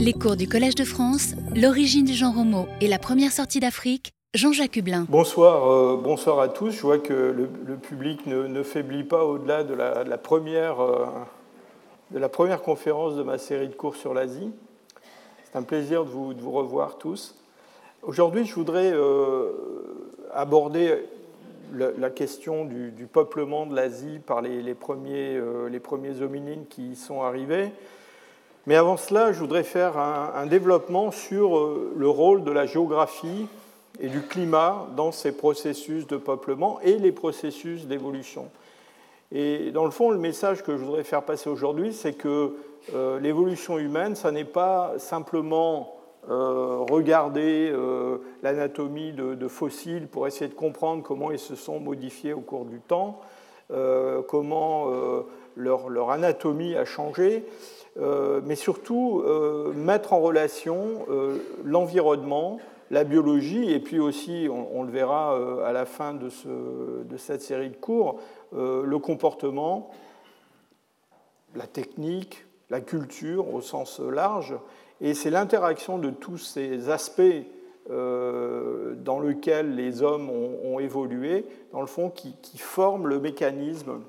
Les cours du Collège de France, l'origine du genre homo et la première sortie d'Afrique, Jean-Jacques Hublin. Bonsoir, euh, bonsoir à tous. Je vois que le, public ne, faiblit pas au-delà de, la, première, euh, de la première conférence de ma série de cours sur l'Asie. C'est un plaisir de vous, revoir tous. Aujourd'hui, je voudrais euh, aborder la, question du, peuplement de l'Asie par les, premiers, les premiers hominines qui y sont arrivés. Mais avant cela, je voudrais faire un, développement sur le rôle de la géographie et du climat dans ces processus de peuplement et les processus d'évolution. Et dans le fond, le message que je voudrais faire passer aujourd'hui, c'est que euh, l'évolution humaine, ça n'est pas simplement euh, regarder euh, l'anatomie de, fossiles pour essayer de comprendre comment ils se sont modifiés au cours du temps, comment leur, anatomie a changé, mais surtout mettre en relation l'environnement, la biologie, et puis aussi, on, le verra euh, à la fin de, cette série de cours, euh, le comportement, la technique, la culture au sens large, et c'est l'interaction de tous ces aspects euh, dans lesquels les hommes ont, évolué, dans le fond, qui, forment le mécanisme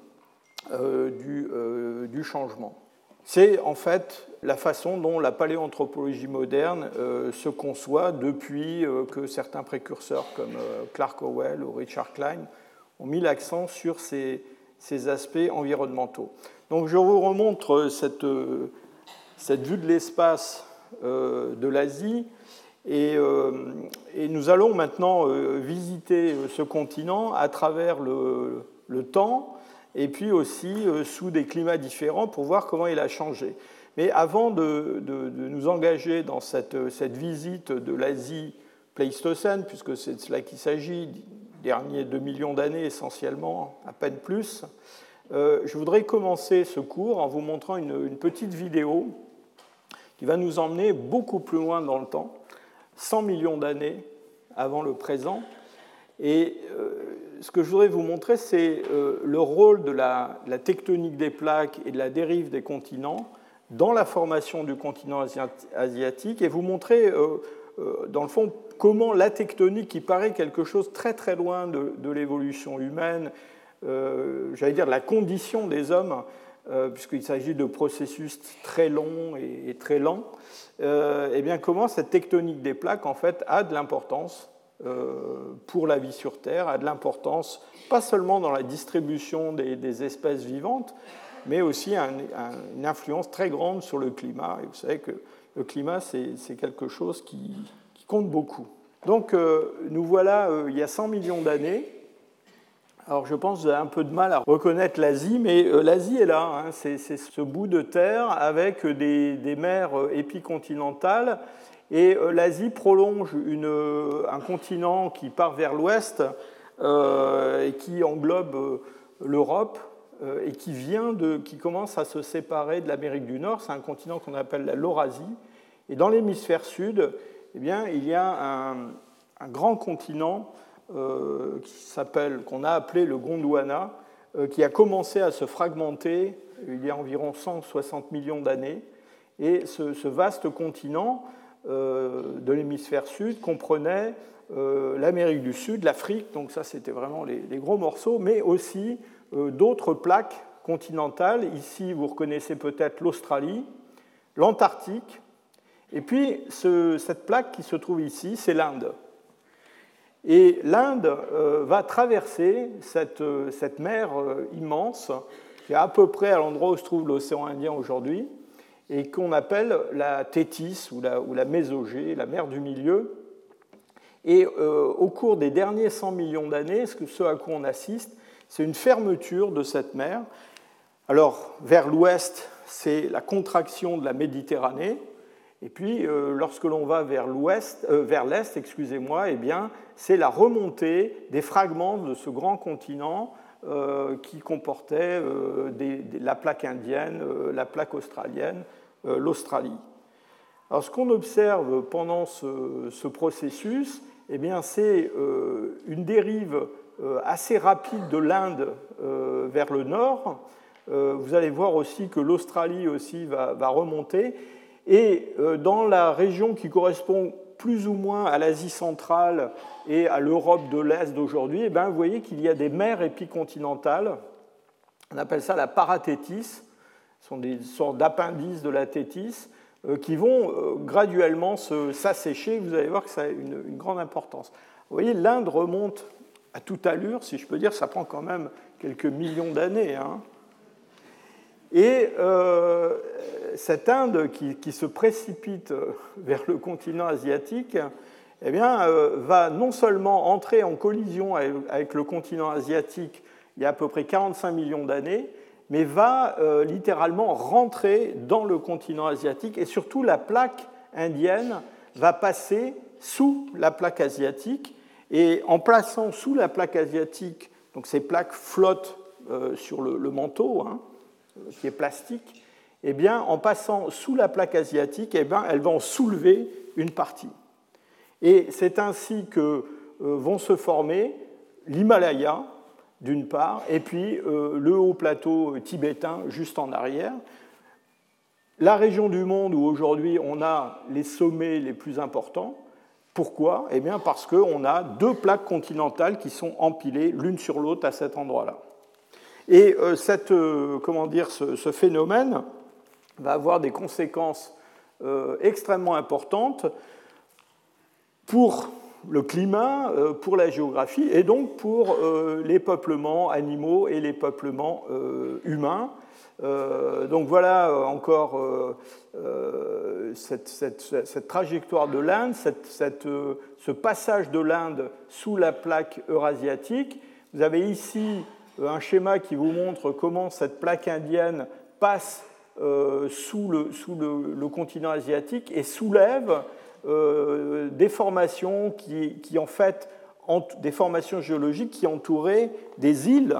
du changement. C'est en fait la façon dont la paléoanthropologie moderne euh, se conçoit depuis euh, que certains précurseurs comme euh, Clark Howell ou Richard Klein ont mis l'accent sur ces, aspects environnementaux. Donc je vous remontre cette, cette vue de l'espace de l'Asie et, nous allons maintenant visiter ce continent à travers le temps et puis aussi euh, sous des climats différents pour voir comment il a changé. Mais avant de, nous engager dans cette, cette visite de l'Asie pléistocène, puisque c'est de cela qu'il s'agit, derniers 2 millions d'années essentiellement, à peine plus, euh, je voudrais commencer ce cours en vous montrant une, petite vidéo qui va nous emmener beaucoup plus loin dans le temps, 100 millions d'années avant le présent. Et euh, ce que je voudrais vous montrer, c'est euh, le rôle de la, tectonique des plaques et de la dérive des continents dans la formation du continent asiatique et vous montrer, euh, euh, dans le fond, comment la tectonique, qui paraît quelque chose très très loin de, l'évolution humaine, j'allais dire la condition des hommes, puisqu'il s'agit de processus très longs et, très lents, eh bien comment cette tectonique des plaques, en fait, a de l'importance euh, pour la vie sur Terre a de l'importance, pas seulement dans la distribution des, espèces vivantes, mais aussi une influence très grande sur le climat. Et vous savez que le climat, c'est quelque chose qui, compte beaucoup. Donc, euh, nous voilà euh, il y a 100 millions d'années. Alors, je pense que vous avez un peu de mal à reconnaître l'Asie, mais l'Asie est là. Hein. c'est ce bout de terre avec des, des mers épicontinentales et euh, l'Asie prolonge euh, un continent qui part vers l'ouest euh, et qui englobe l'Europe et qui, vient de, qui commence à se séparer de l'Amérique du Nord. C'est un continent qu'on appelle la Laurasie. Et dans l'hémisphère sud, eh bien, il y a un, grand continent qui s'appelle, qu'on a appelé le Gondwana, qui a commencé à se fragmenter il y a environ 160 millions d'années. Et ce, vaste continent de l'hémisphère sud comprenait euh, l'Amérique du Sud, l'Afrique, donc ça c'était vraiment les, gros morceaux, mais aussi euh, d'autres plaques continentales. Ici, vous reconnaissez peut-être l'Australie, l'Antarctique, et puis cette plaque qui se trouve ici, c'est l'Inde. Et l'Inde va traverser cette mer immense, qui est à peu près à l'endroit où se trouve l'océan Indien aujourd'hui, et qu'on appelle la Tétis ou la, Mésogée, la mer du milieu. Et euh, au cours des derniers 100 millions d'années, ce à quoi on assiste, c'est une fermeture de cette mer. Alors, vers l'ouest, c'est la contraction de la Méditerranée. Et puis, euh, lorsque l'on va vers l'ouest, euh, vers l'est, excusez-moi, eh bien, c'est la remontée des fragments de ce grand continent qui comportait la plaque indienne, la plaque australienne, l'Australie. Alors, ce qu'on observe pendant ce, processus, eh c'est euh, une dérive euh, assez rapide de l'Inde vers le nord. Vous allez voir aussi que l'Australie aussi va, remonter. Et dans la région qui correspond plus ou moins à l'Asie centrale et à l'Europe de l'Est d'aujourd'hui, eh vous voyez qu'il y a des mers épicontinentales. On appelle ça la parathétis. Sont des sortes d'appendices de la thétis euh, qui vont euh, graduellement s'assécher. Vous allez voir que ça a une, grande importance. Vous voyez, l'Inde remonte à toute allure, si je peux dire, ça prend quand même quelques millions d'années. Hein. Et euh, cette Inde qui, se précipite vers le continent asiatique eh bien, va non seulement entrer en collision avec le continent asiatique il y a à peu près 45 millions d'années, mais va littéralement rentrer dans le continent asiatique et surtout la plaque indienne va passer sous la plaque asiatique et en plaçant sous la plaque asiatique, donc ces plaques flottent sur le, manteau, hein, qui est plastique, eh bien, en passant sous la plaque asiatique, eh bien, elles vont soulever une partie. Et c'est ainsi que euh, vont se former l'Himalaya, d'une part, et puis euh, le haut plateau tibétain juste en arrière. La région du monde où aujourd'hui on a les sommets les plus importants. Pourquoi? Eh bien parce qu'on a deux plaques continentales qui sont empilées l'une sur l'autre à cet endroit-là. Et euh, cette, euh, comment dire, ce, phénomène va avoir des conséquences extrêmement importantes pour le climat, pour la géographie et donc pour les peuplements animaux et les peuplements humains. donc voilà encore cette, cette, trajectoire de l'Inde, ce passage de l'Inde sous la plaque eurasiatique. Vous avez ici un schéma qui vous montre comment cette plaque indienne passe euh, sous, le, sous le, continent asiatique et soulève euh, des formations qui, en fait, des formations géologiques qui entouraient des îles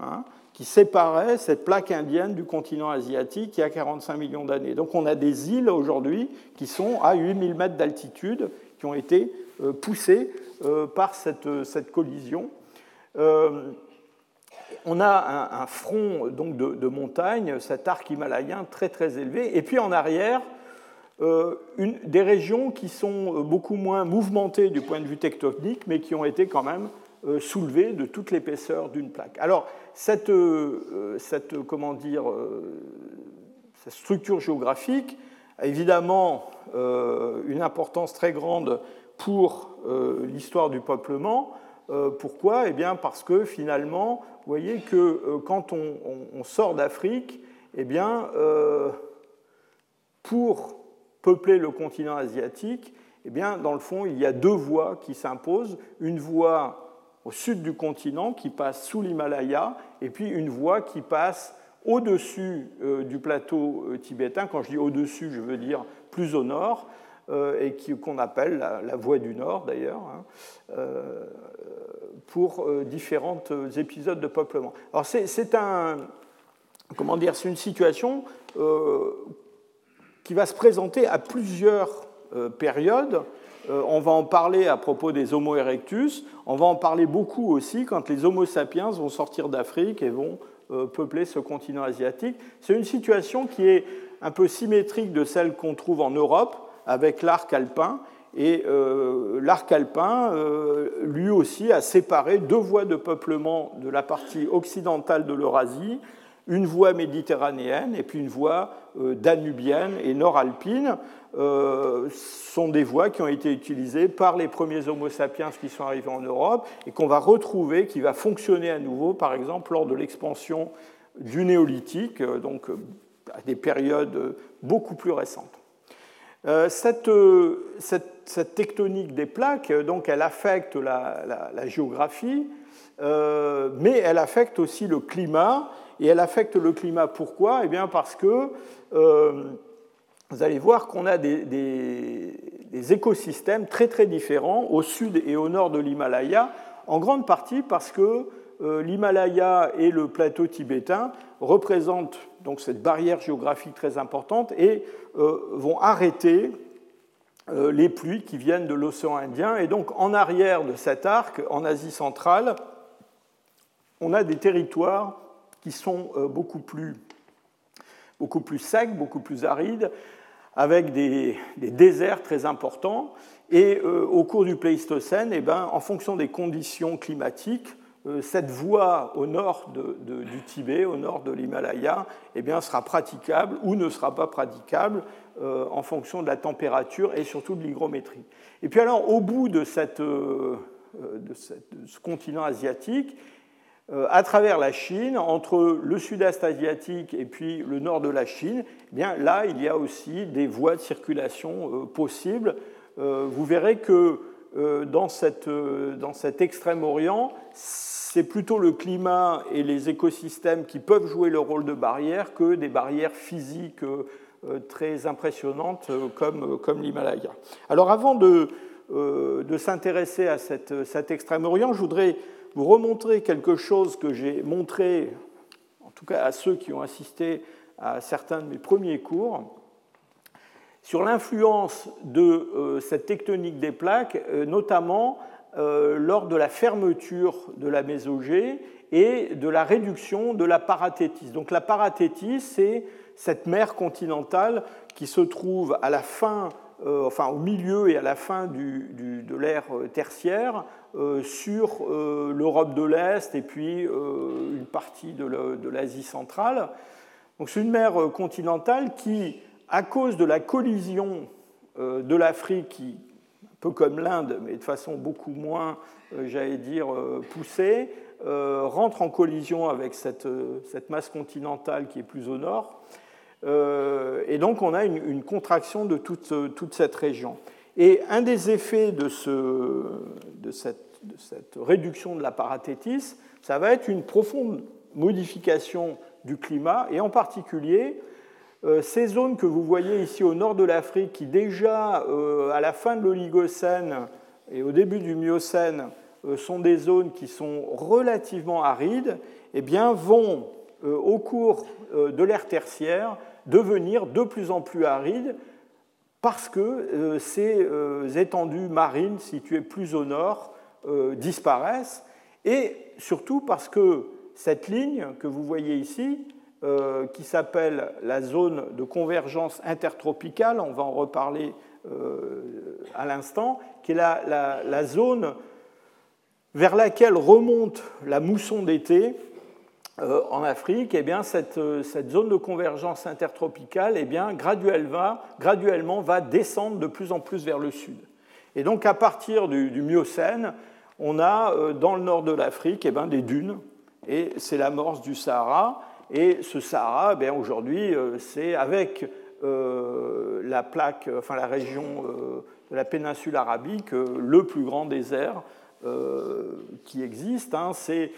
hein, qui séparaient cette plaque indienne du continent asiatique il y a 45 millions d'années. Donc on a des îles aujourd'hui qui sont à 8000 mètres d'altitude, qui ont été euh, poussées par cette, cette collision on a un, front donc de, montagne, cet arc himalayen très très élevé, et puis en arrière, euh, des régions qui sont euh, beaucoup moins mouvementées du point de vue tectonique, mais qui ont été quand même euh, soulevées de toute l'épaisseur d'une plaque. Alors, cette, comment dire, cette structure géographique a évidemment une importance très grande pour l'histoire du peuplement, pourquoi? Eh bien parce que finalement, vous voyez que quand on, sort d'Afrique, eh bien, pour peupler le continent asiatique, eh bien, dans le fond, il y a deux voies qui s'imposent. Une voie au sud du continent qui passe sous l'Himalaya, et puis une voie qui passe au-dessus du plateau tibétain. Quand je dis au-dessus, je veux dire plus au nord, et qu'on appelle la, voie du nord d'ailleurs. Hein pour euh, différents euh, épisodes de peuplement. Alors c'est un, comment dire, c'est une situation euh, qui va se présenter à plusieurs périodes. on va en parler à propos des Homo erectus. On va en parler beaucoup aussi quand les Homo sapiens vont sortir d'Afrique et vont peupler ce continent asiatique. C'est une situation qui est un peu symétrique de celle qu'on trouve en Europe avec l'arc alpin et euh, l'arc alpin, euh, lui aussi, a séparé deux voies de peuplement de la partie occidentale de l'Eurasie, une voie méditerranéenne et puis une voie euh, danubienne et nord-alpine. sont des voies qui ont été utilisées par les premiers Homo sapiens qui sont arrivés en Europe et qu'on va retrouver, qui va fonctionner à nouveau, par exemple, lors de l'expansion du néolithique, donc à des périodes beaucoup plus récentes. Cette, tectonique des plaques, euh, donc, elle affecte la, géographie, euh, mais elle affecte aussi le climat. Et elle affecte le climat pourquoi? Eh bien parce que euh, vous allez voir qu'on a des, écosystèmes très très différents au sud et au nord de l'Himalaya, en grande partie parce que l'Himalaya et le plateau tibétain représentent donc cette barrière géographique très importante et vont arrêter euh, les pluies qui viennent de l'océan Indien. Et donc en arrière de cet arc, en Asie centrale, on a des territoires qui sont euh, beaucoup plus, beaucoup plus secs, beaucoup plus arides, avec des, déserts très importants. Et au cours du Pléistocène, eh ben, en fonction des conditions climatiques, cette voie au nord du Tibet, au nord de l'Himalaya, eh sera praticable ou ne sera pas praticable en fonction de la température et surtout de l'hygrométrie. Et puis alors, au bout de, cette, de, ce continent asiatique, euh, à travers la Chine, entre le sud-est asiatique et puis le nord de la Chine, eh bien, là, il y a aussi des voies de circulation euh, possibles. Euh, vous verrez que dans, cet Extrême-Orient, c'est plutôt le climat et les écosystèmes qui peuvent jouer le rôle de barrière que des barrières physiques très impressionnantes comme, l'Himalaya. Alors avant de, s'intéresser à cet Extrême-Orient, je voudrais vous remontrer quelque chose que j'ai montré, en tout cas à ceux qui ont assisté à certains de mes premiers cours, sur l'influence de euh, cette tectonique des plaques, euh, notamment euh, lors de la fermeture de la mésogée et de la réduction de la parathétis. Donc la parathétis, c'est cette mer continentale qui se trouve à la fin euh, enfin au milieu et à la fin de l'ère euh, tertiaire, euh, sur l'Europe de l'Est et puis une partie de l'Asie centrale. Donc c'est une mer continentale qui, à cause de la collision de l'Afrique, un peu comme l'Inde, mais de façon beaucoup moins, j'allais dire, poussée, rentre en collision avec cette, masse continentale qui est plus au nord et donc on a une, contraction de toute, toute, cette région. Et un des effets de, ce, de, cette, réduction de la parathétis, ça va être une profonde modification du climat, et en particulier euh, ces zones que vous voyez ici au nord de l'Afrique, qui déjà euh, à la fin de l'Oligocène et au début du Miocène sont des zones qui sont relativement arides, eh bien, vont au cours de l'ère tertiaire devenir de plus en plus aride parce que euh, ces euh, étendues marines situées plus au nord euh, disparaissent. Et surtout parce que cette ligne que vous voyez ici, qui s'appelle la zone de convergence intertropicale, on va en reparler à l'instant, qui est la, zone vers laquelle remonte la mousson d'été en Afrique, eh bien, euh, cette, zone de convergence intertropicale eh bien, graduellement, graduellement, va descendre de plus en plus vers le sud. Et donc à partir du, Miocène, on a euh, dans le nord de l'Afrique eh des dunes, et c'est l'amorce du Sahara. Et ce Sahara, eh aujourd'hui, c'est avec la plaque, enfin la région de la péninsule arabique, le plus grand désert qui existe. Hein. C'est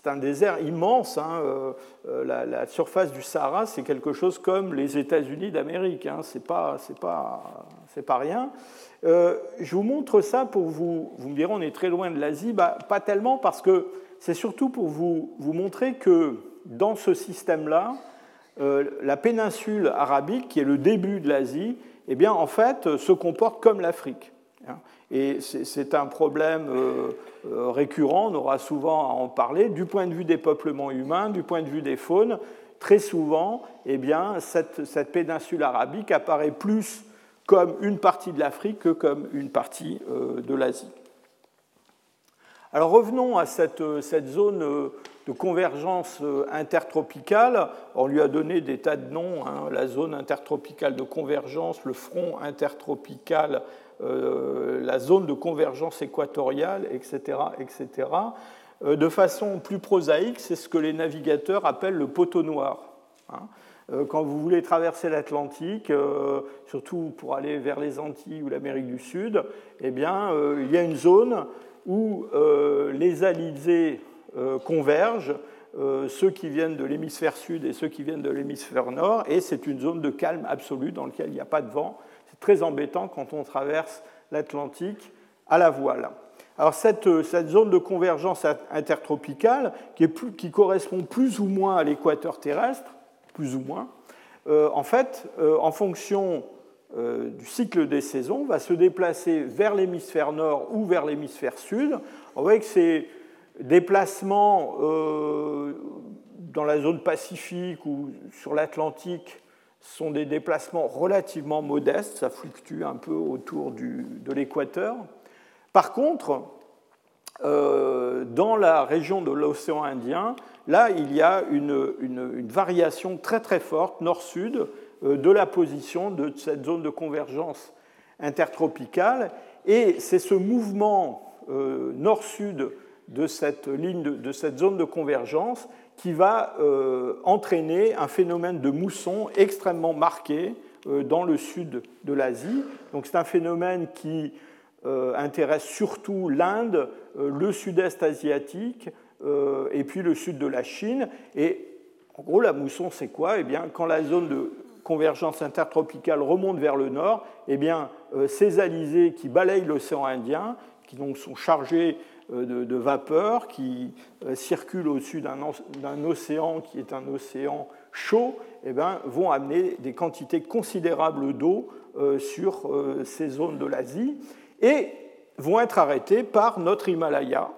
c'est un désert immense. Hein, euh, euh, la, surface du Sahara, c'est quelque chose comme les États-Unis d'Amérique. Hein, c'est pas, c'est pas, c'est pas rien. Euh, je vous montre ça pour vous. Vous me direz, on est très loin de l'Asie. Bah, pas tellement, parce que c'est surtout pour vous, vous montrer que dans ce système-là, la péninsule arabique, qui est le début de l'Asie, eh bien, en fait, se comporte comme l'Afrique. Hein. Et c'est un problème euh, euh, récurrent, on aura souvent à en parler, du point de vue des peuplements humains, du point de vue des faunes. Très souvent, eh bien, cette, péninsule arabique apparaît plus comme une partie de l'Afrique que comme une partie euh, de l'Asie. Alors revenons à cette, zone de convergence intertropicale. On lui a donné des tas de noms, hein, la zone intertropicale de convergence, le front intertropical euh, la zone de convergence équatoriale, etc. etc. Euh, de façon plus prosaïque, c'est ce que les navigateurs appellent le poteau noir. Hein. Euh, quand vous voulez traverser l'Atlantique, surtout pour aller vers les Antilles ou l'Amérique du Sud, eh bien, il y a une zone où les alizés convergent, ceux qui viennent de l'hémisphère sud et ceux qui viennent de l'hémisphère nord, et c'est une zone de calme absolu dans laquelle il n'y a pas de vent très embêtant quand on traverse l'Atlantique à la voile. Alors cette, cette, zone de convergence intertropicale, qui, correspond plus ou moins à l'équateur terrestre, plus ou moins, euh, en fait, euh, en fonction euh, du cycle des saisons, va se déplacer vers l'hémisphère nord ou vers l'hémisphère sud. On voit que ces déplacements dans la zone pacifique ou sur l'Atlantique sont des déplacements relativement modestes, ça fluctue un peu autour de l'équateur. Par contre, euh, dans la région de l'océan Indien, là, il y a une, variation très très forte nord-sud euh, de la position de cette zone de convergence intertropicale. Et c'est ce mouvement euh, nord-sud de cette ligne, de, cette zone de convergence, qui va entraîner un phénomène de mousson extrêmement marqué dans le sud de l'Asie. Donc c'est un phénomène qui euh, intéresse surtout l'Inde, euh, le sud-est asiatique euh, et puis le sud de la Chine. Et en gros, la mousson, c'est quoi? Eh bien, quand la zone de convergence intertropicale remonte vers le nord, eh bien, ces alizés qui balayent l'océan Indien, qui donc sont chargés de, vapeur, qui circulent au-dessus d'un océan qui est un océan chaud, eh bien, vont amener des quantités considérables d'eau sur ces zones de l'Asie et vont être arrêtés par notre Himalaya,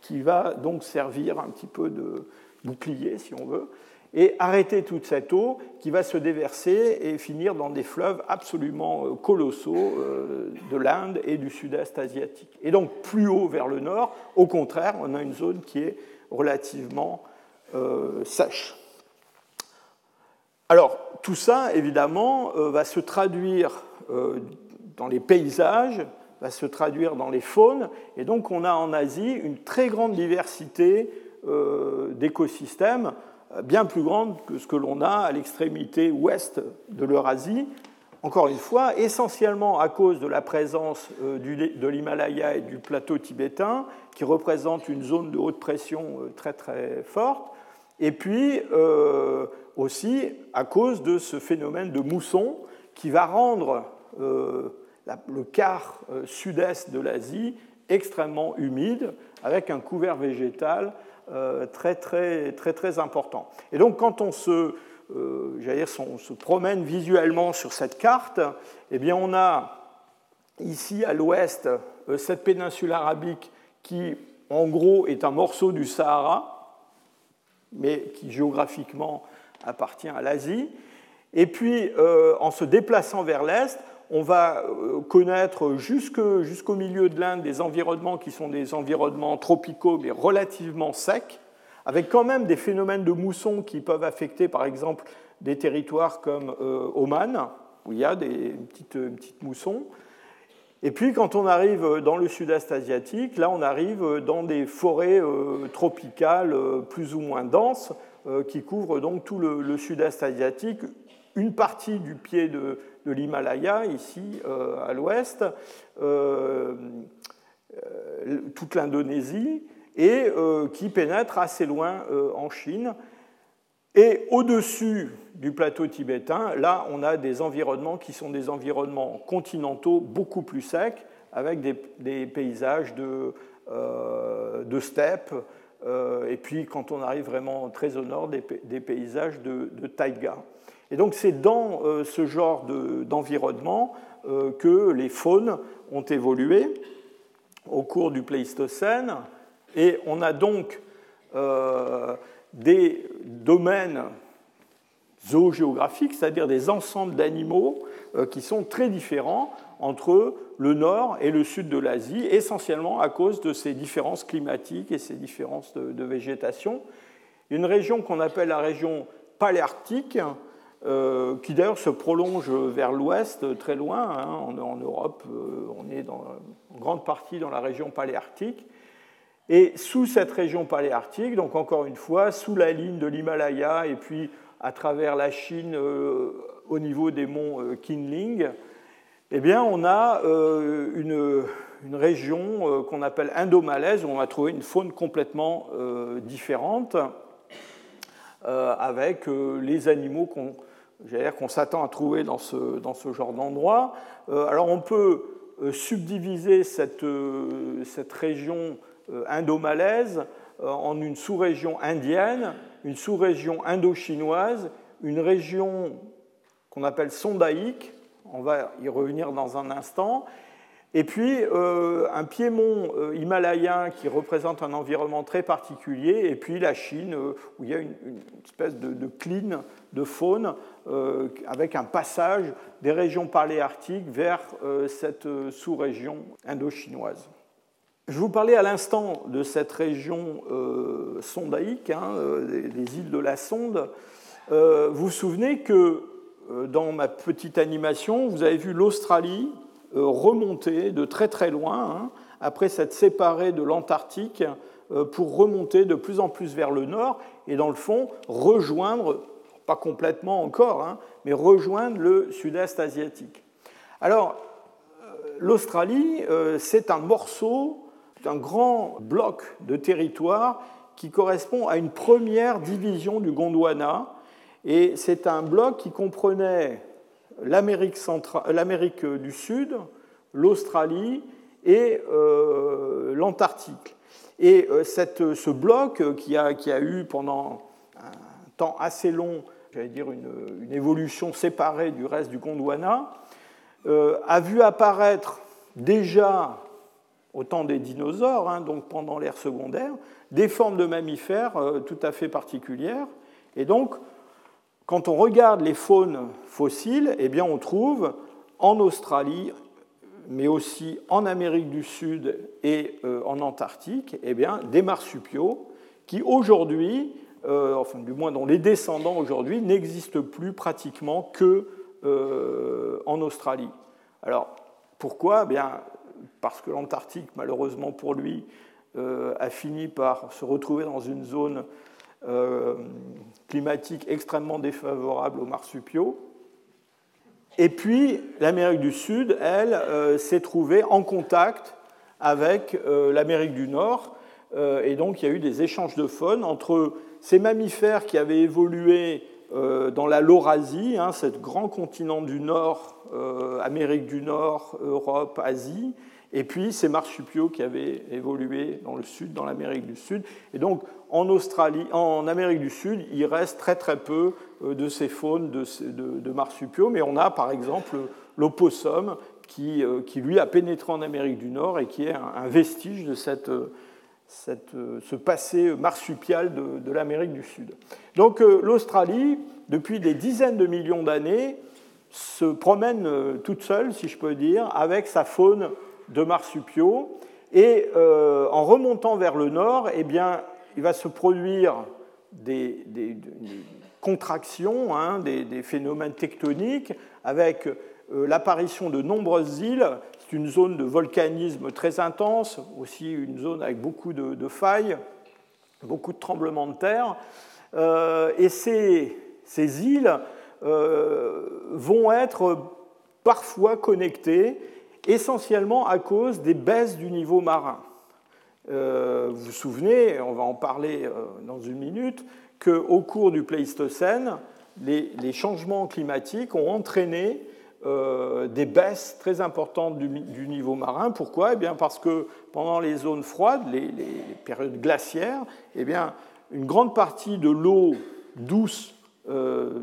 qui va donc servir un petit peu de bouclier, si on veut, et arrêter toute cette eau qui va se déverser et finir dans des fleuves absolument euh, colossaux euh, de l'Inde et du sud-est asiatique. Et donc plus haut vers le nord, au contraire, on a une zone qui est relativement euh, sèche. Alors tout ça, évidemment, va se traduire dans les paysages va se traduire dans les faunes. Et donc on a en Asie une très grande diversité d'écosystèmes, bien plus grande que ce que l'on a à l'extrémité ouest de l'Eurasie. Encore une fois, essentiellement à cause de la présence euh, de l'Himalaya et du plateau tibétain, qui représente une zone de haute pression très très forte, et puis aussi à cause de ce phénomène de mousson qui va rendre le quart euh, sud-est de l'Asie extrêmement humide, avec un couvert végétal euh, très, très, très, très important. Et donc, quand on se, euh, dire, on se promène visuellement sur cette carte, eh bien, on a ici à l'ouest cette péninsule arabique qui, en gros, est un morceau du Sahara, mais qui géographiquement appartient à l'Asie. Et puis, en se déplaçant vers l'est, on va euh, connaître jusqu'au milieu de l'Inde des environnements qui sont des environnements tropicaux mais relativement secs, avec quand même des phénomènes de mousson qui peuvent affecter par exemple des territoires comme euh, Oman, où il y a des petites, petites moussons. Et puis quand on arrive dans le sud-est asiatique, là on arrive dans des forêts euh, tropicales plus ou moins denses qui couvrent donc tout le sud-est asiatique, une partie du pied de, de l'Himalaya, ici euh, à l'ouest, euh, euh, toute l'Indonésie, et qui pénètre assez loin en Chine. Et au-dessus du plateau tibétain, là, on a des environnements qui sont des environnements continentaux beaucoup plus secs, avec des, paysages de, de steppes, et puis quand on arrive vraiment très au nord, des, paysages de, de taïga. Et donc c'est dans euh, ce genre d'environnement euh, que les faunes ont évolué au cours du Pléistocène. Et on a donc euh, des domaines zoogéographiques, c'est-à-dire des ensembles d'animaux qui sont très différents entre le nord et le sud de l'Asie, essentiellement à cause de ces différences climatiques et ces différences de, de végétation. Une région qu'on appelle la région paléarctique, euh, qui d'ailleurs se prolonge vers l'ouest, très loin. Hein, en, Europe, euh, on est en grande partie dans la région paléarctique. Et sous cette région paléarctique, donc encore une fois, sous la ligne de l'Himalaya et puis à travers la Chine euh, au niveau des monts Kinling, eh bien, on a une, une, région qu'on appelle indomalaise où on va trouver une faune complètement différente avec les animaux qu'on qu'on s'attend à trouver dans ce, dans ce genre d'endroit. Euh, alors on peut euh, subdiviser cette, euh, cette région indo-malaise en une sous-région indienne, une sous-région indo-chinoise, une région qu'on appelle sondaïque, on va y revenir dans un instant, Et puis un piémont himalayen qui représente un environnement très particulier, et puis la Chine où il y a une, espèce de, de de faune avec un passage des régions paléarctiques vers cette sous-région indo-chinoise. Je vous parlais à l'instant de cette région euh, sondaïque, hein, euh, des, îles de la Sonde. Euh, vous vous souvenez que dans ma petite animation, vous avez vu l'Australie remonter de très très loin, hein, après s'être séparée de l'Antarctique, pour remonter de plus en plus vers le nord et dans le fond rejoindre, pas complètement encore, hein, mais rejoindre le sud-est asiatique. Alors, l'Australie, c'est un morceau un grand bloc de territoire qui correspond à une première division du Gondwana. Et c'est un bloc qui comprenait l'Amérique, du Sud, l'Australie et euh, l'Antarctique. Et euh, cette, ce bloc qui a, qui a, eu pendant un temps assez long, j'allais dire une, une, évolution séparée du reste du Gondwana, euh, a vu apparaître déjà au temps des dinosaures, hein, donc pendant l'ère secondaire, des formes de mammifères euh, tout à fait particulières. Et donc, quand on regarde les faunes fossiles, eh bien, on trouve en Australie, mais aussi en Amérique du Sud et euh, en Antarctique, eh bien, des marsupiaux qui aujourd'hui, euh, enfin du moins dont les descendants aujourd'hui, n'existent plus pratiquement que en Australie. Alors, pourquoi? Eh bien, parce que l'Antarctique, malheureusement pour lui, euh, a fini par se retrouver dans une zone euh, climatique extrêmement défavorable aux marsupiaux. Et puis l'Amérique du Sud, elle, euh, s'est trouvée en contact avec l'Amérique du Nord. et donc il y a eu des échanges de faune entre ces mammifères qui avaient évolué dans la Laurasie, hein, ce grand continent du Nord, Amérique du Nord, Europe, Asie, et puis ces marsupiaux qui avaient évolué dans le sud, dans l'Amérique du Sud. Et donc en Australie, en Amérique du Sud, il reste très très peu euh, de ces faunes de, marsupiaux, mais on a par exemple l'opossum qui, euh, qui, lui a pénétré en Amérique du Nord et qui est un, vestige de cette, cette, ce passé marsupial de, l'Amérique du Sud. Donc euh, l'Australie, depuis des dizaines de millions d'années, se promène toute seule, si je peux dire, avec sa faune de marsupiaux. Et euh, en remontant vers le nord, eh bien, il va se produire des, contractions, hein, des, phénomènes tectoniques, avec euh, l'apparition de nombreuses îles. C'est une zone de volcanisme très intense, aussi une zone avec beaucoup de, failles, beaucoup de tremblements de terre. Euh, et ces, ces îles vont être parfois connectées essentiellement à cause des baisses du niveau marin. Euh, vous vous souvenez, on va en parler euh, dans une minute, qu'au cours du Pléistocène, les, changements climatiques ont entraîné euh, des baisses très importantes du, niveau marin. Pourquoi? Eh bien Parce que pendant les zones froides, les, périodes glaciaires, eh bien, une grande partie de l'eau douce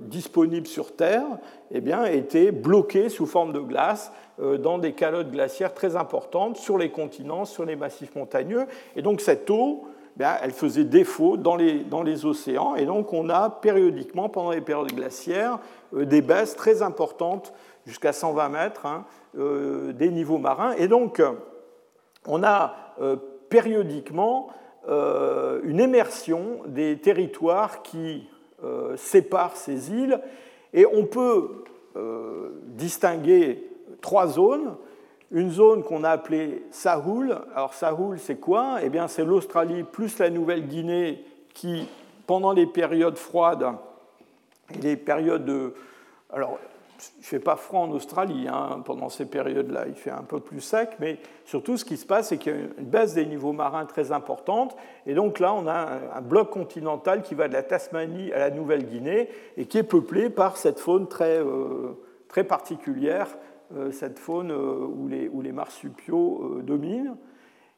disponible sur Terre eh bien, était bloquée sous forme de glace dans des calottes glaciaires très importantes sur les continents, sur les massifs montagneux. Et donc cette eau, ben, elle faisait défaut dans les, océans. Et donc on a périodiquement, pendant les périodes glaciaires, euh, des baisses très importantes, jusqu'à 120 mètres, hein, euh, des niveaux marins. Et donc on a périodiquement une immersion des territoires qui séparent ces îles. Et on peut distinguer trois zones. Une zone qu'on a appelée Sahul. Alors Sahul, c'est quoi? Eh bien, c'est l'Australie plus la Nouvelle-Guinée qui, pendant les périodes froides les périodes de... Alors, il ne fait pas froid en Australie hein, pendant ces périodes-là, il fait un peu plus sec, mais surtout ce qui se passe, c'est qu'il y a une baisse des niveaux marins très importante, et donc là on a un, bloc continental qui va de la Tasmanie à la Nouvelle-Guinée, et qui est peuplé par cette faune très, euh, très particulière cette faune euh, où les, marsupiaux euh, dominent.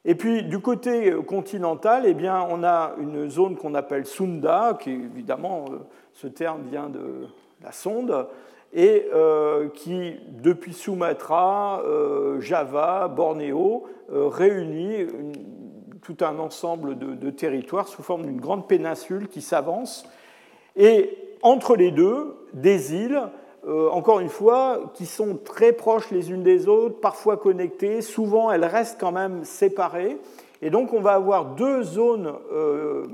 Et puis du côté continental, eh bien, on a une zone qu'on appelle Sunda, qui évidemment, ce terme vient de la sonde, et qui, depuis Sumatra, Java, Bornéo, réunit tout un ensemble de territoires sous forme d'une grande péninsule qui s'avance. Et entre les deux, des îles euh, encore une fois, qui sont très proches les unes des autres, parfois connectées, souvent elles restent quand même séparées. Et donc on va avoir deux zones, euh,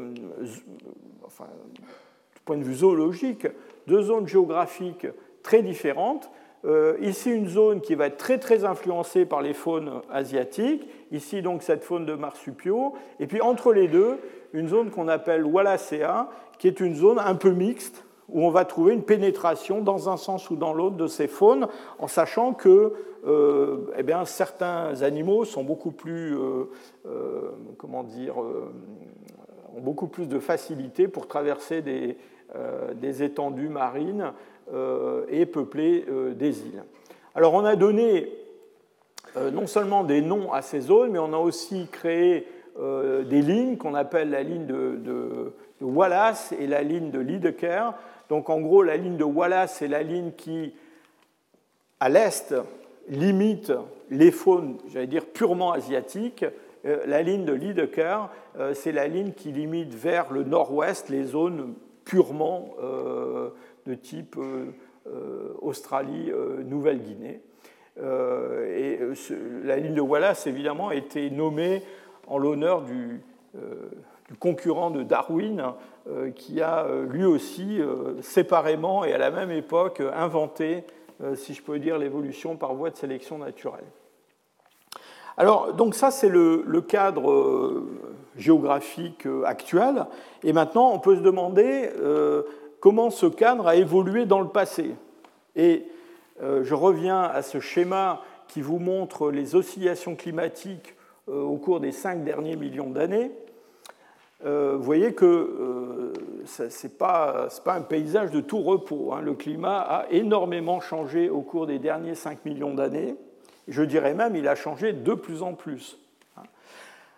enfin, du point de vue zoologique, deux zones géographiques très différentes. Euh, ici, une zone qui va être très très influencée par les faunes asiatiques. Ici, donc, cette faune de marsupiaux. Et puis, entre les deux, une zone qu'on appelle Wallacea, qui est une zone un peu mixte, où on va trouver une pénétration dans un sens ou dans l'autre de ces faunes, en sachant que euh, eh bien, certains animaux euh, euh, ont beaucoup plus de facilité pour traverser des, étendues marines et peupler des îles. Alors on a donné non seulement des noms à ces zones, mais on a aussi créé des lignes qu'on appelle la ligne de, Wallace et la ligne de Liedeker, donc en gros, la ligne de Wallace, c'est la ligne qui, à l'est, limite les faunes, j'allais dire, purement asiatiques. Euh, la ligne de Liedeker, euh, c'est la ligne qui limite vers le nord-ouest les zones purement euh, de type Australie, Nouvelle-Guinée. Et la ligne de Wallace, évidemment, a été nommée en l'honneur du, concurrent de Darwin, qui a euh, lui aussi euh, séparément et à la même époque inventé, si je peux dire, l'évolution par voie de sélection naturelle. Alors, donc ça, c'est le, cadre géographique actuel. Et maintenant, on peut se demander comment ce cadre a évolué dans le passé. Et je reviens à ce schéma qui vous montre les oscillations climatiques au cours des cinq derniers millions d'années. Euh, vous voyez que euh, ce n'est pas, un paysage de tout repos. Hein. Le climat a énormément changé au cours des derniers 5 millions d'années. Je dirais même il a changé de plus en plus. Hein.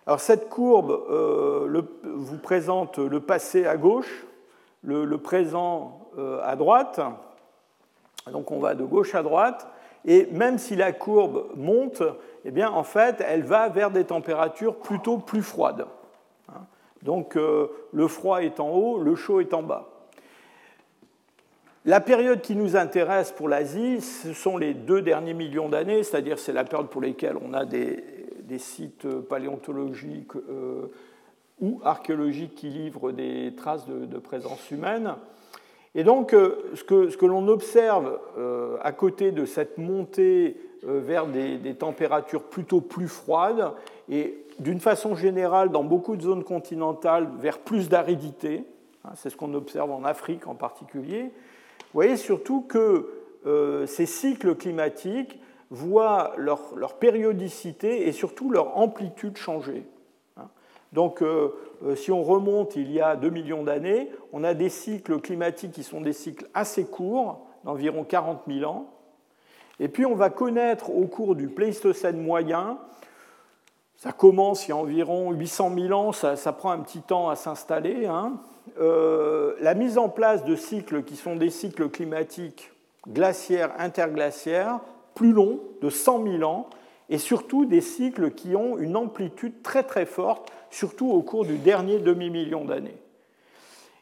Alors cette courbe euh, vous présente le passé à gauche, le, présent à droite. Donc on va de gauche à droite. Et même si la courbe monte, eh bien en fait, elle va vers des températures plutôt plus froides. Donc euh, le froid est en haut, le chaud est en bas. La période qui nous intéresse pour l'Asie, ce sont les deux derniers millions d'années, c'est-à-dire c'est la période pour laquelle on a des, sites paléontologiques euh, ou archéologiques qui livrent des traces de, présence humaine. Et donc, euh, ce que, l'on observe à côté de cette montée vers des, températures plutôt plus froides, et d'une façon générale, dans beaucoup de zones continentales, vers plus d'aridité. Hein, c'est ce qu'on observe en Afrique en particulier. Vous voyez surtout que euh, ces cycles climatiques voient leur, périodicité et surtout leur amplitude changer. Hein. Donc, euh, euh, si on remonte il y a 2 millions d'années, on a des cycles climatiques qui sont des cycles assez courts, d'environ 40 000 ans. Et puis, on va connaître au cours du Pléistocène moyen ça commence il y a environ 800 000 ans, ça, prend un petit temps à s'installer. Hein. Euh, la mise en place de cycles qui sont des cycles climatiques glaciaires, interglaciaires, plus longs, de 100 000 ans, et surtout des cycles qui ont une amplitude très très forte, surtout au cours du dernier demi-million d'années.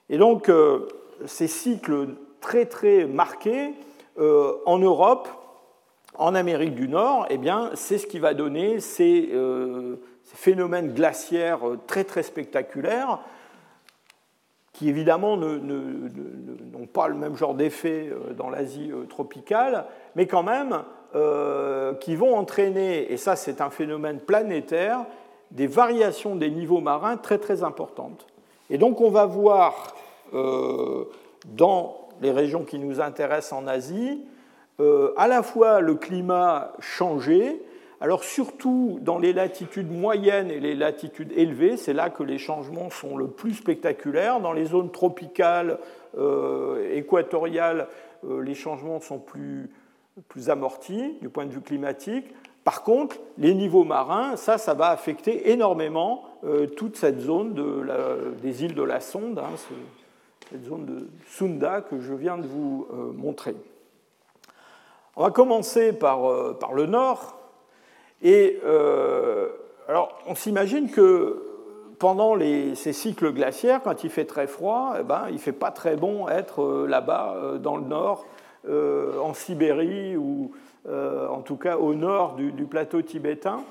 Et donc, euh, ces cycles très très marqués, euh, en Europe, en Amérique du Nord, eh bien, c'est ce qui va donner ces, euh, phénomènes glaciaires euh, très très spectaculaires, qui évidemment n'ont pas le même genre d'effet euh, dans l'Asie tropicale, mais quand même qui vont entraîner, et ça c'est un phénomène planétaire, des variations des niveaux marins très très importantes. Et donc on va voir dans les régions qui nous intéressent en Asie, euh, à la fois le climat changé, alors surtout dans les latitudes moyennes et les latitudes élevées, c'est là que les changements sont le plus spectaculaires. Dans les zones tropicales, euh, équatoriales, euh, les changements sont plus, amortis du point de vue climatique. Par contre, les niveaux marins, ça, ça va affecter énormément toute cette zone de des îles de la Sonde, hein, cette zone de Sunda que je viens de vous montrer. On va commencer par, par le nord. Et alors, on s'imagine que pendant ces cycles glaciaires, quand il fait très froid, eh ben, il ne fait pas très bon être là-bas dans le nord, en Sibérie ou en tout cas au nord du, plateau tibétain.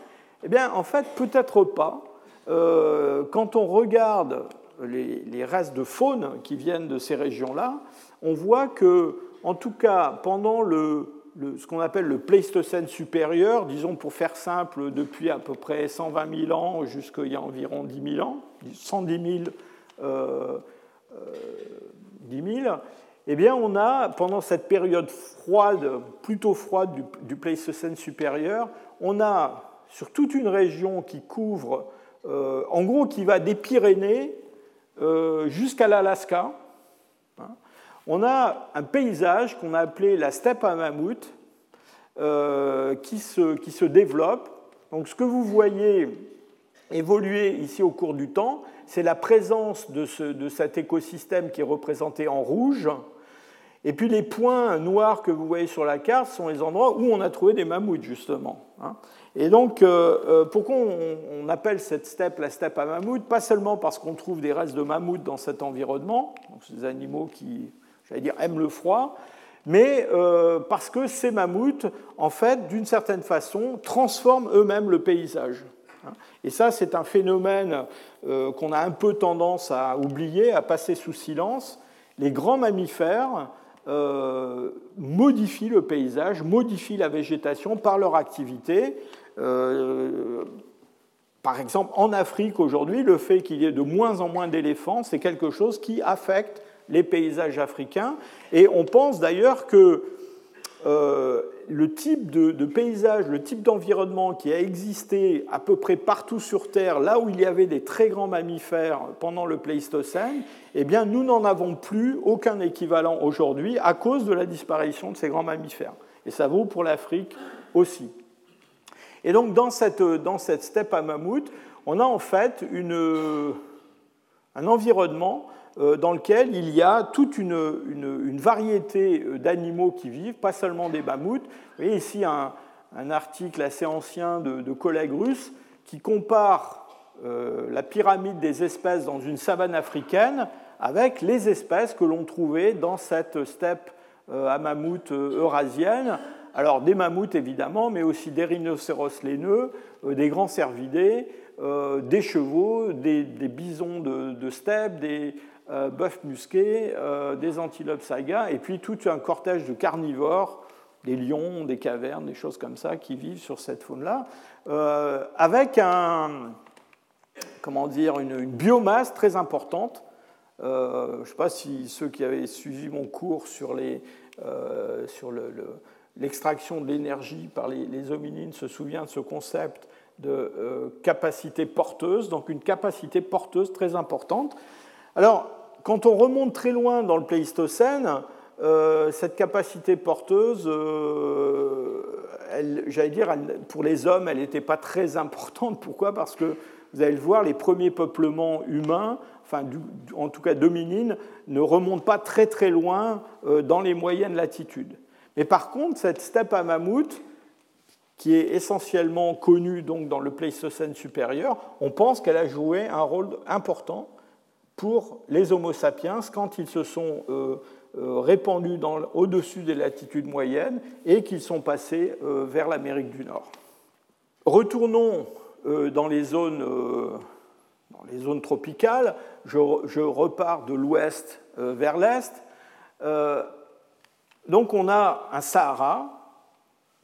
Eh bien, en fait, peut-être pas. Euh, quand on regarde les, restes de faune qui viennent de ces régions-là, on voit que, en tout cas, pendant le, ce qu'on appelle le Pléistocène supérieur, disons pour faire simple, depuis à peu près 120 000 ans jusqu'il y a environ 10 000 ans, 110 000, euh, 10 000 eh bien, on a, pendant cette période froide, plutôt froide du, du Pléistocène supérieur, on a sur toute une région qui couvre, euh, en gros, qui va des Pyrénées euh, jusqu'à l'Alaska. On a un paysage qu'on a appelé la steppe à mammouth euh, qui, se, qui se développe. Donc, ce que vous voyez évoluer ici au cours du temps, c'est la présence de, ce, de, cet écosystème qui est représenté en rouge. Et puis les points noirs que vous voyez sur la carte sont les endroits où on a trouvé des mammouths, justement. Hein. Et donc, euh, euh, pourquoi on, appelle cette steppe la steppe à mammouth? Pas seulement parce qu'on trouve des restes de mammouth dans cet environnement, donc des animaux qui, j'allais dire, aiment le froid, mais euh, parce que ces mammouths, en fait, d'une certaine façon, transforment eux-mêmes le paysage. Et ça, c'est un phénomène qu'on a un peu tendance à oublier, à passer sous silence. Les grands mammifères modifient le paysage, modifient la végétation par leur activité. Euh, par exemple, en Afrique aujourd'hui, le fait qu'il y ait de moins en moins d'éléphants, c'est quelque chose qui affecte les paysages africains. Et on pense d'ailleurs que euh, le type de, paysage, le type d'environnement qui a existé à peu près partout sur Terre, là où il y avait des très grands mammifères pendant le Pléistocène, eh bien, nous n'en avons plus aucun équivalent aujourd'hui à cause de la disparition de ces grands mammifères. Et ça vaut pour l'Afrique aussi. Et donc dans cette, dans cette steppe à mammouth, on a en fait une, un environnement euh, dans lequel il y a toute une, variété d'animaux qui vivent, pas seulement des mammouths. Vous voyez ici un, article assez ancien de, collègues russes qui compare euh, la pyramide des espèces dans une savane africaine avec les espèces que l'on trouvait dans cette steppe euh, à mammouth eurasienne, alors des mammouths évidemment, mais aussi des rhinocéros laineux, euh, des grands cervidés, euh, des chevaux, des, bisons de, steppe, des euh, bœufs musqués, des antilopes saga, et puis tout un cortège de carnivores, des lions, des cavernes, des choses comme ça qui vivent sur cette faune-là, avec un, comment dire, une, biomasse très importante. je ne sais pas si ceux qui avaient suivi mon cours sur, les, sur le l'extraction de l'énergie par les, hominines se souvient de ce concept de euh, capacité porteuse, donc une capacité porteuse très importante. Alors, quand on remonte très loin dans le Pléistocène, euh, cette capacité porteuse, euh, j'allais dire, pour les hommes, elle n'était pas très importante. Pourquoi? Parce que, vous allez le voir, les premiers peuplements humains, enfin, en tout cas dominines, ne remontent pas très très loin dans les moyennes latitudes. Mais par contre, cette steppe à mammouth, qui est essentiellement connue donc dans le Pléistocène supérieur, on pense qu'elle a joué un rôle important pour les Homo sapiens quand ils se sont euh, euh, répandus au-dessus des latitudes moyennes et qu'ils sont passés euh, vers l'Amérique du Nord. Retournons dans les zones, dans les zones tropicales. Je, je repars de l'ouest vers l'est. Donc on a un Sahara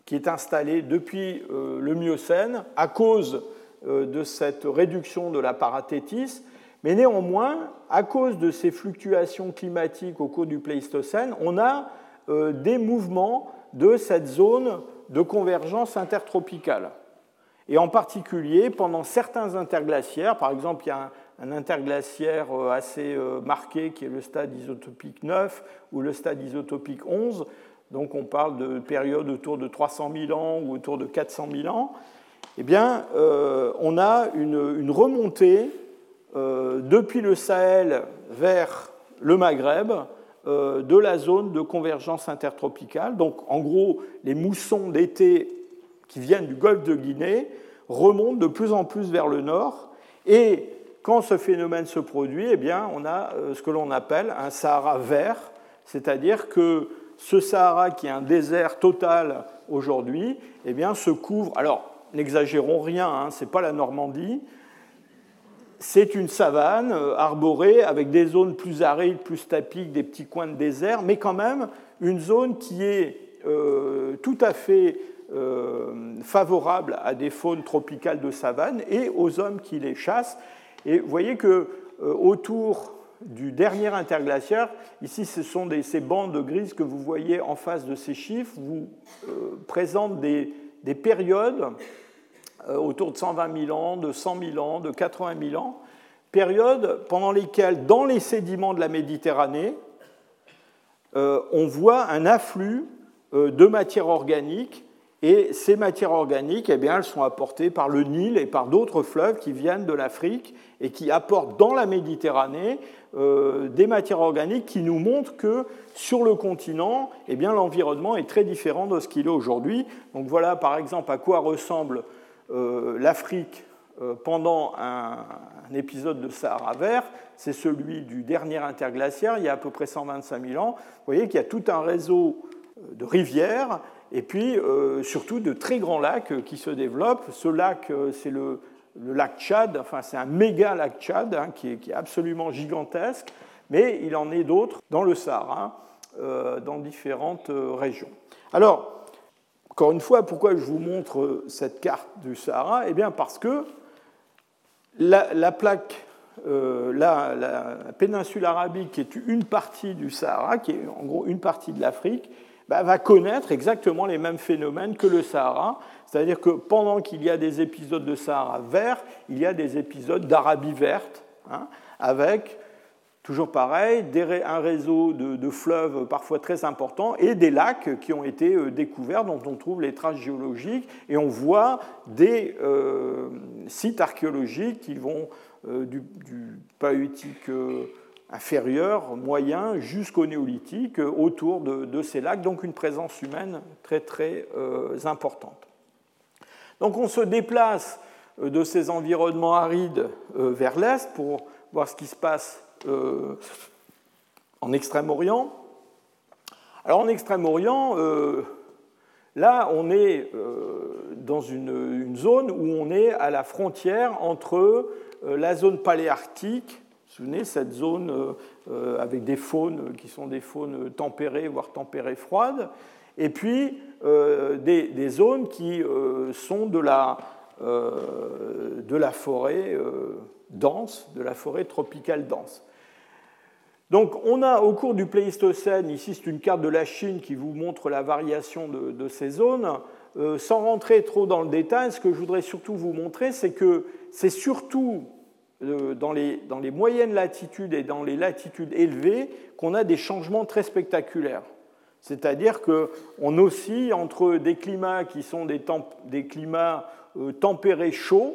qui est installé depuis euh, le Miocène à cause euh, de cette réduction de la parathétis, mais néanmoins, à cause de ces fluctuations climatiques au cours du Pléistocène, on a euh, des mouvements de cette zone de convergence intertropicale. Et en particulier, pendant certains interglaciaires, par exemple, il y a un interglaciaire euh, assez euh, marqué qui est le stade isotopique 9 ou le stade isotopique 11. Donc on parle de périodes autour de 300 000 ans ou autour de 400 000 ans. Eh bien, euh, on a une, remontée depuis le Sahel vers le Maghreb de la zone de convergence intertropicale. Donc en gros, les moussons d'été qui viennent du golfe de Guinée remontent de plus en plus vers le nord et quand ce phénomène se produit, eh bien, on a ce que l'on appelle un Sahara vert, c'est-à-dire que ce Sahara, qui est un désert total aujourd'hui, eh bien, se couvre. Alors, n'exagérons rien, hein, ce n'est pas la Normandie. C'est une savane euh, arborée avec des zones plus arides, plus tapiques, des petits coins de désert, mais quand même une zone qui est euh, tout à fait euh, favorable à des faunes tropicales de savane et aux hommes qui les chassent. Et vous voyez que autour du dernier interglaciaire. Ici, ce sont ces bandes grises que vous voyez en face de ces chiffres, vous euh, présentent des, périodes euh, autour de 120 000 ans, de 100 000 ans, de 80 000 ans, périodes pendant lesquelles, dans les sédiments de la Méditerranée, euh, on voit un afflux de matière organique et ces matières organiques, eh bien, elles sont apportées par le Nil et par d'autres fleuves qui viennent de l'Afrique et qui apportent dans la Méditerranée euh, des matières organiques qui nous montrent que sur le continent, eh bien, l'environnement est très différent de ce qu'il est aujourd'hui. Donc voilà, par exemple, à quoi ressemble euh, l'Afrique euh, pendant un, un, épisode de Sahara vert. C'est celui du dernier interglaciaire, il y a à peu près 125 000 ans. Vous voyez qu'il y a tout un réseau de rivières et puis euh, surtout de très grands lacs euh, qui se développent. Ce lac, euh, c'est le, lac Tchad, enfin c'est un méga lac Tchad hein, qui, est, absolument gigantesque, mais il en est d'autres dans le Sahara, dans différentes régions. Alors, encore une fois, pourquoi je vous montre cette carte du Sahara? Eh bien parce que la, plaque, la, la, péninsule arabique, qui est une partie du Sahara, qui est en gros une partie de l'Afrique, bah, va connaître exactement les mêmes phénomènes que le Sahara. C'est-à-dire que pendant qu'il y a des épisodes de Sahara vert, il y a des épisodes d'Arabie verte, hein, avec toujours pareil, un réseau de, fleuves parfois très importants et des lacs qui ont été euh, découverts, dont on trouve les traces géologiques, et on voit des euh, sites archéologiques qui vont euh, du, du inférieur, moyen, jusqu'au néolithique, autour de, ces lacs, donc une présence humaine très très euh, importante. Donc on se déplace euh, de ces environnements arides euh, vers l'est pour voir ce qui se passe en Extrême-Orient. Alors en Extrême-Orient, là on est dans une, zone où on est à la frontière entre la zone paléarctique vous souvenez, cette zone euh, euh, avec des faunes qui sont des faunes tempérées, voire tempérées froides, et puis euh, des, zones qui sont de la, de la forêt dense, de la forêt tropicale dense. Donc on a au cours du Pléistocène, ici c'est une carte de la Chine qui vous montre la variation de ces zones, sans rentrer trop dans le détail, ce que je voudrais surtout vous montrer, c'est que c'est surtout dans les, dans les, moyennes latitudes et dans les latitudes élevées qu'on a des changements très spectaculaires. C'est-à-dire qu'on oscille entre des climats qui sont des, des climats euh, tempérés chauds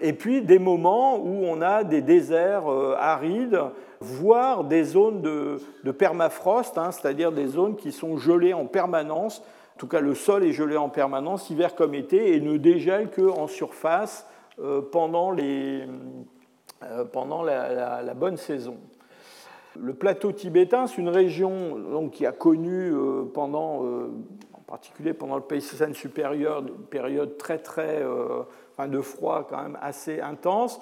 et puis des moments où on a des déserts euh, arides, voire des zones de, permafrost, hein, c'est-à-dire des zones qui sont gelées en permanence. En tout cas, le sol est gelé en permanence, hiver comme été, et ne dégèle qu'en surface euh, pendant les, euh, pendant la, bonne saison. Le plateau tibétain, c'est une région qui a connu euh, pendant, euh, en particulier pendant le Pléistocène supérieur, une période très très enfin, de froid quand même assez intense.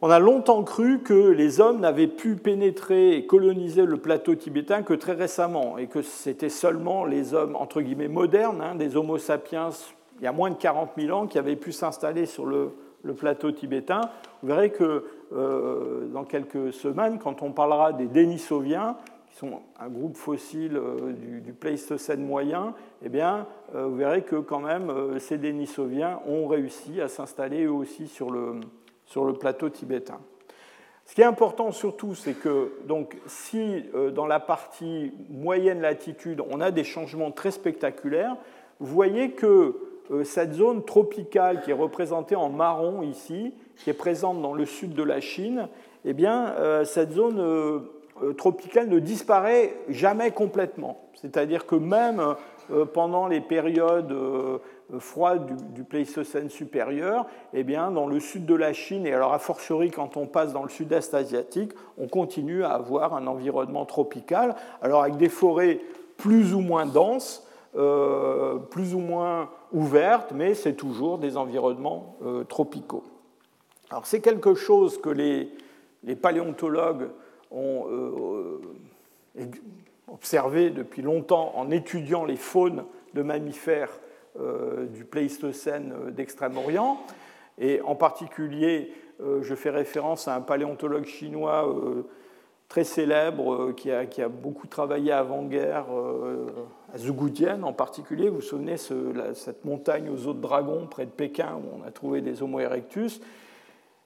On a longtemps cru que les hommes n'avaient pu pénétrer et coloniser le plateau tibétain que très récemment, et que c'était seulement les hommes entre guillemets modernes, hein, des Homo sapiens, il y a moins de 40 000 ans, qui avaient pu s'installer sur le, le plateau tibétain, vous verrez que euh, dans quelques semaines, quand on parlera des Denisoviens, qui sont un groupe fossile euh, du, Pléistocène moyen, eh bien, euh, vous verrez que quand même ces Denisoviens ont réussi à s'installer eux aussi sur le, sur le plateau tibétain. Ce qui est important surtout, c'est que donc, si dans la partie moyenne latitude, on a des changements très spectaculaires, vous voyez que cette zone tropicale qui est représentée en marron ici, qui est présente dans le sud de la Chine, eh bien, euh, cette zone, euh, tropicale ne disparaît jamais complètement. C'est-à-dire que même pendant les périodes froides du, Pléistocène supérieur, eh bien, dans le sud de la Chine, et alors a fortiori quand on passe dans le sud-est asiatique, on continue à avoir un environnement tropical, alors avec des forêts plus ou moins denses, plus ou moins ouvertes, mais c'est toujours des environnements tropicaux. Alors c'est quelque chose que les, paléontologues ont euh, observé depuis longtemps en étudiant les faunes de mammifères euh, du Pléistocène d'Extrême-Orient. Et en particulier, euh, je fais référence à un paléontologue chinois très célèbre qui a, beaucoup travaillé avant-guerre, à Zhugudian en particulier. Vous vous souvenez, cette montagne aux os de dragon près de Pékin où on a trouvé des Homo erectus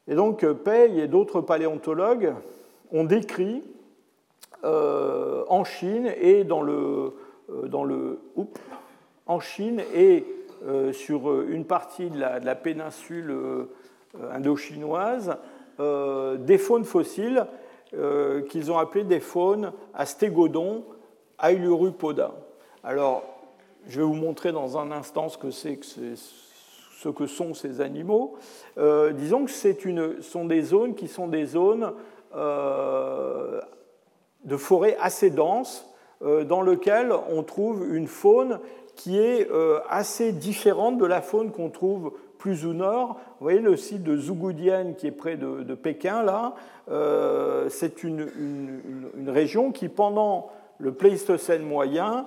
et donc Pei et d'autres paléontologues ont décrit euh, en Chine et dans le, euh, dans le en Chine et euh, sur une partie de la, péninsule indo-chinoise des faunes fossiles qu'ils ont appelées des faunes astégodon ailurupoda. Alors, je vais vous montrer dans un instant ce que c'est ce que sont ces animaux. Euh, disons que ce sont des zones qui sont des zones euh, de forêt assez denses, euh, dans lesquelles on trouve une faune qui est assez différente de la faune qu'on trouve plus au nord. Vous voyez le site de Zhugudian qui est près de, Pékin, là, c'est une, région qui, pendant le Pléistocène moyen,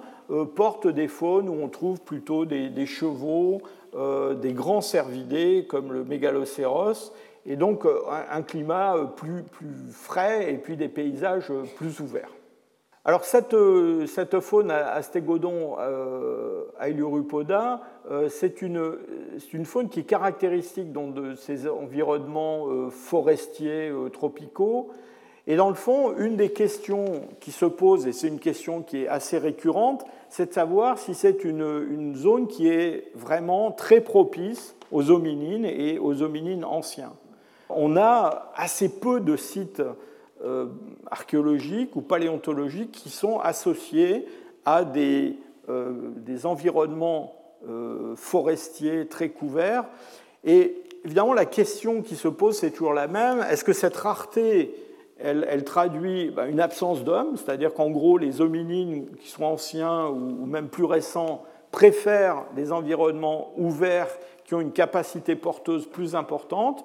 porte des faunes où on trouve plutôt des chevaux, euh, des grands cervidés comme le mégalocéros, et donc euh, un climat euh, plus, plus, frais et puis des paysages plus ouverts. Alors cette, cette faune astégodon Ailurupoda, c'est une, une, faune qui est caractéristique de ces environnements forestiers tropicaux. Et dans le fond, une des questions qui se pose, et c'est une question qui est assez récurrente, c'est de savoir si c'est une, zone qui est vraiment très propice aux hominines et aux hominines anciens. On a assez peu de sites euh, archéologiques ou paléontologiques qui sont associés à des, euh, des environnements euh, forestiers très couverts. Et évidemment, la question qui se pose, c'est toujours la même. Est-ce que cette rareté elle, traduit bah, une absence d'hommes, c'est-à-dire qu'en gros, les hominines qui sont anciens ou même plus récents préfèrent des environnements ouverts qui ont une capacité porteuse plus importante,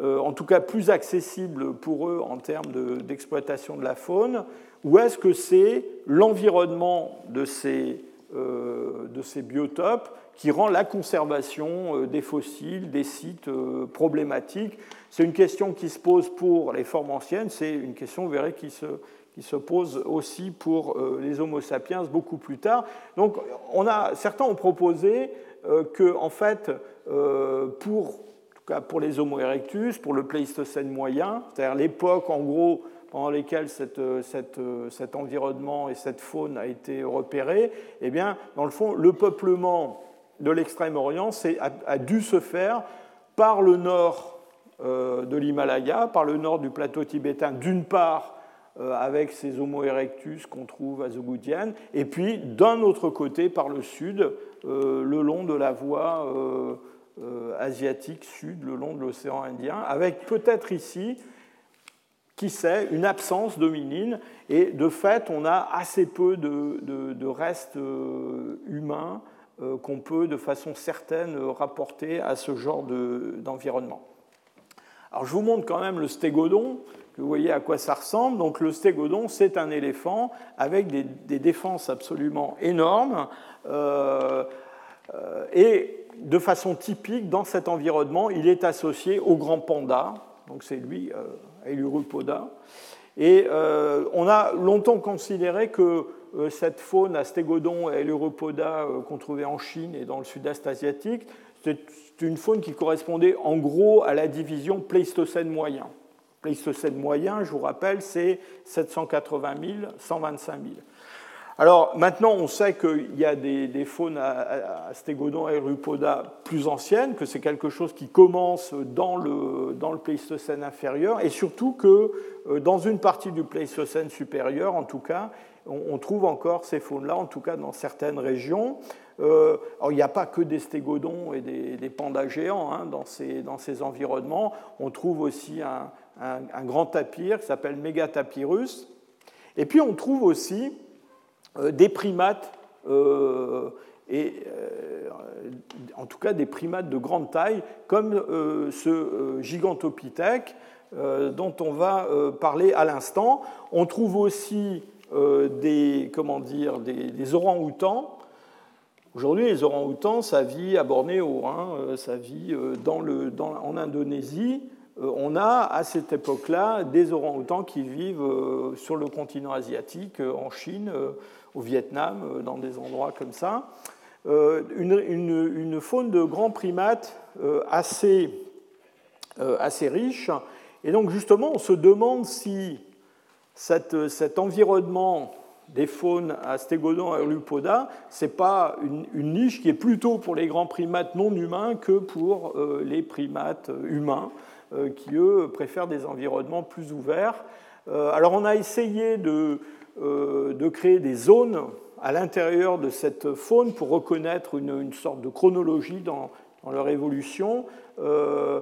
en tout cas plus accessible pour eux en termes d'exploitation de, la faune, ou est-ce que c'est l'environnement de ces, euh, de ces biotopes qui rend la conservation euh, des fossiles, des sites problématiques? C'est une question qui se pose pour les formes anciennes, c'est une question, vous verrez, qui se, qui se pose aussi pour euh, les Homo sapiens beaucoup plus tard. Donc, on a, certains ont proposé euh, que, en fait, euh, pour, pour les Homo erectus, pour le Pléistocène moyen, c'est-à-dire l'époque, en gros, pendant lesquelles cette, cette, cet environnement et cette faune a été repéré, eh bien, dans le fond, le peuplement de l'Extrême-Orient a, dû se faire par le nord euh, de l'Himalaya, par le nord du plateau tibétain, d'une part euh, avec ces Homo erectus qu'on trouve à Zougoudian, et puis d'un autre côté, par le sud, euh, le long de la voie asiatique sud, le long de l'océan Indien, avec peut-être ici, qui sait, une absence d'hominines, et de fait, on a assez peu de, restes humains qu'on peut de façon certaine rapporter à ce genre d'environnement. Alors je vous montre quand même le stégodon, que vous voyez à quoi ça ressemble. Donc le stégodon, c'est un éléphant avec des, défenses absolument énormes. Euh, euh, et de façon typique, dans cet environnement, il est associé au grand panda. Donc c'est lui, euh, Et euh, on a longtemps considéré que cette faune à stégodon et Ailuropoda qu'on trouvait en Chine et dans le sud-est asiatique, c'est une faune qui correspondait en gros à la division Pléistocène moyen. Pléistocène moyen, je vous rappelle, c'est 780 000, 125 000. Alors maintenant, on sait qu'il y a des, faunes à, Stégodon et Rupoda plus anciennes, que c'est quelque chose qui commence dans le, dans le Pléistocène inférieur, et surtout que euh, dans une partie du Pléistocène supérieur, en tout cas, on, trouve encore ces faunes-là, en tout cas dans certaines régions. Euh, il n'y a pas que des stégodons et des, pandas géants hein, dans, ces, dans, ces, environnements. On trouve aussi un, un grand tapir qui s'appelle Megatapirus. Et puis on trouve aussi des primates, euh, et euh, en tout cas des primates de grande taille, comme ce gigantopithèque dont on va parler à l'instant. On trouve aussi des, comment dire, des, orang-outans. Aujourd'hui, les orang-outans, ça vit à Bornéo, hein, ça vit dans le, en Indonésie. On a à cette époque-là des orang-outans qui vivent sur le continent asiatique, en Chine, au Vietnam, euh, dans des endroits comme ça. Euh, une, faune de grands primates euh, assez, assez riche. Et donc justement, on se demande si cet environnement des faunes à Stégodon et Lupoda, ce n'est pas une, niche qui est plutôt pour les grands primates non humains que pour les primates humains, qui eux préfèrent des environnements plus ouverts. alors on a essayé de, de créer des zones à l'intérieur de cette faune pour reconnaître une, sorte de chronologie dans, leur évolution. Euh,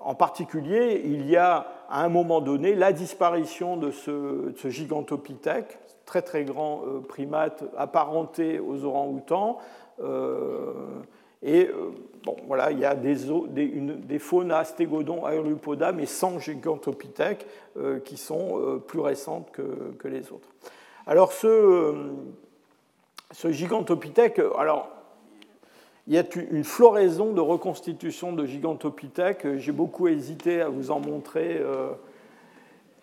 en particulier, il y a à un moment donné la disparition de ce, gigantopithèque, très très grand euh, primate apparenté aux orang-outans. Et bon, voilà, il y a des, des, une, des faunes mais sans gigantopithèque, qui sont plus récentes que, que les autres. Alors ce, euh, ce gigantopithèque, alors il y a une floraison de reconstitution de gigantopithèques. J'ai beaucoup hésité à vous en montrer. Euh.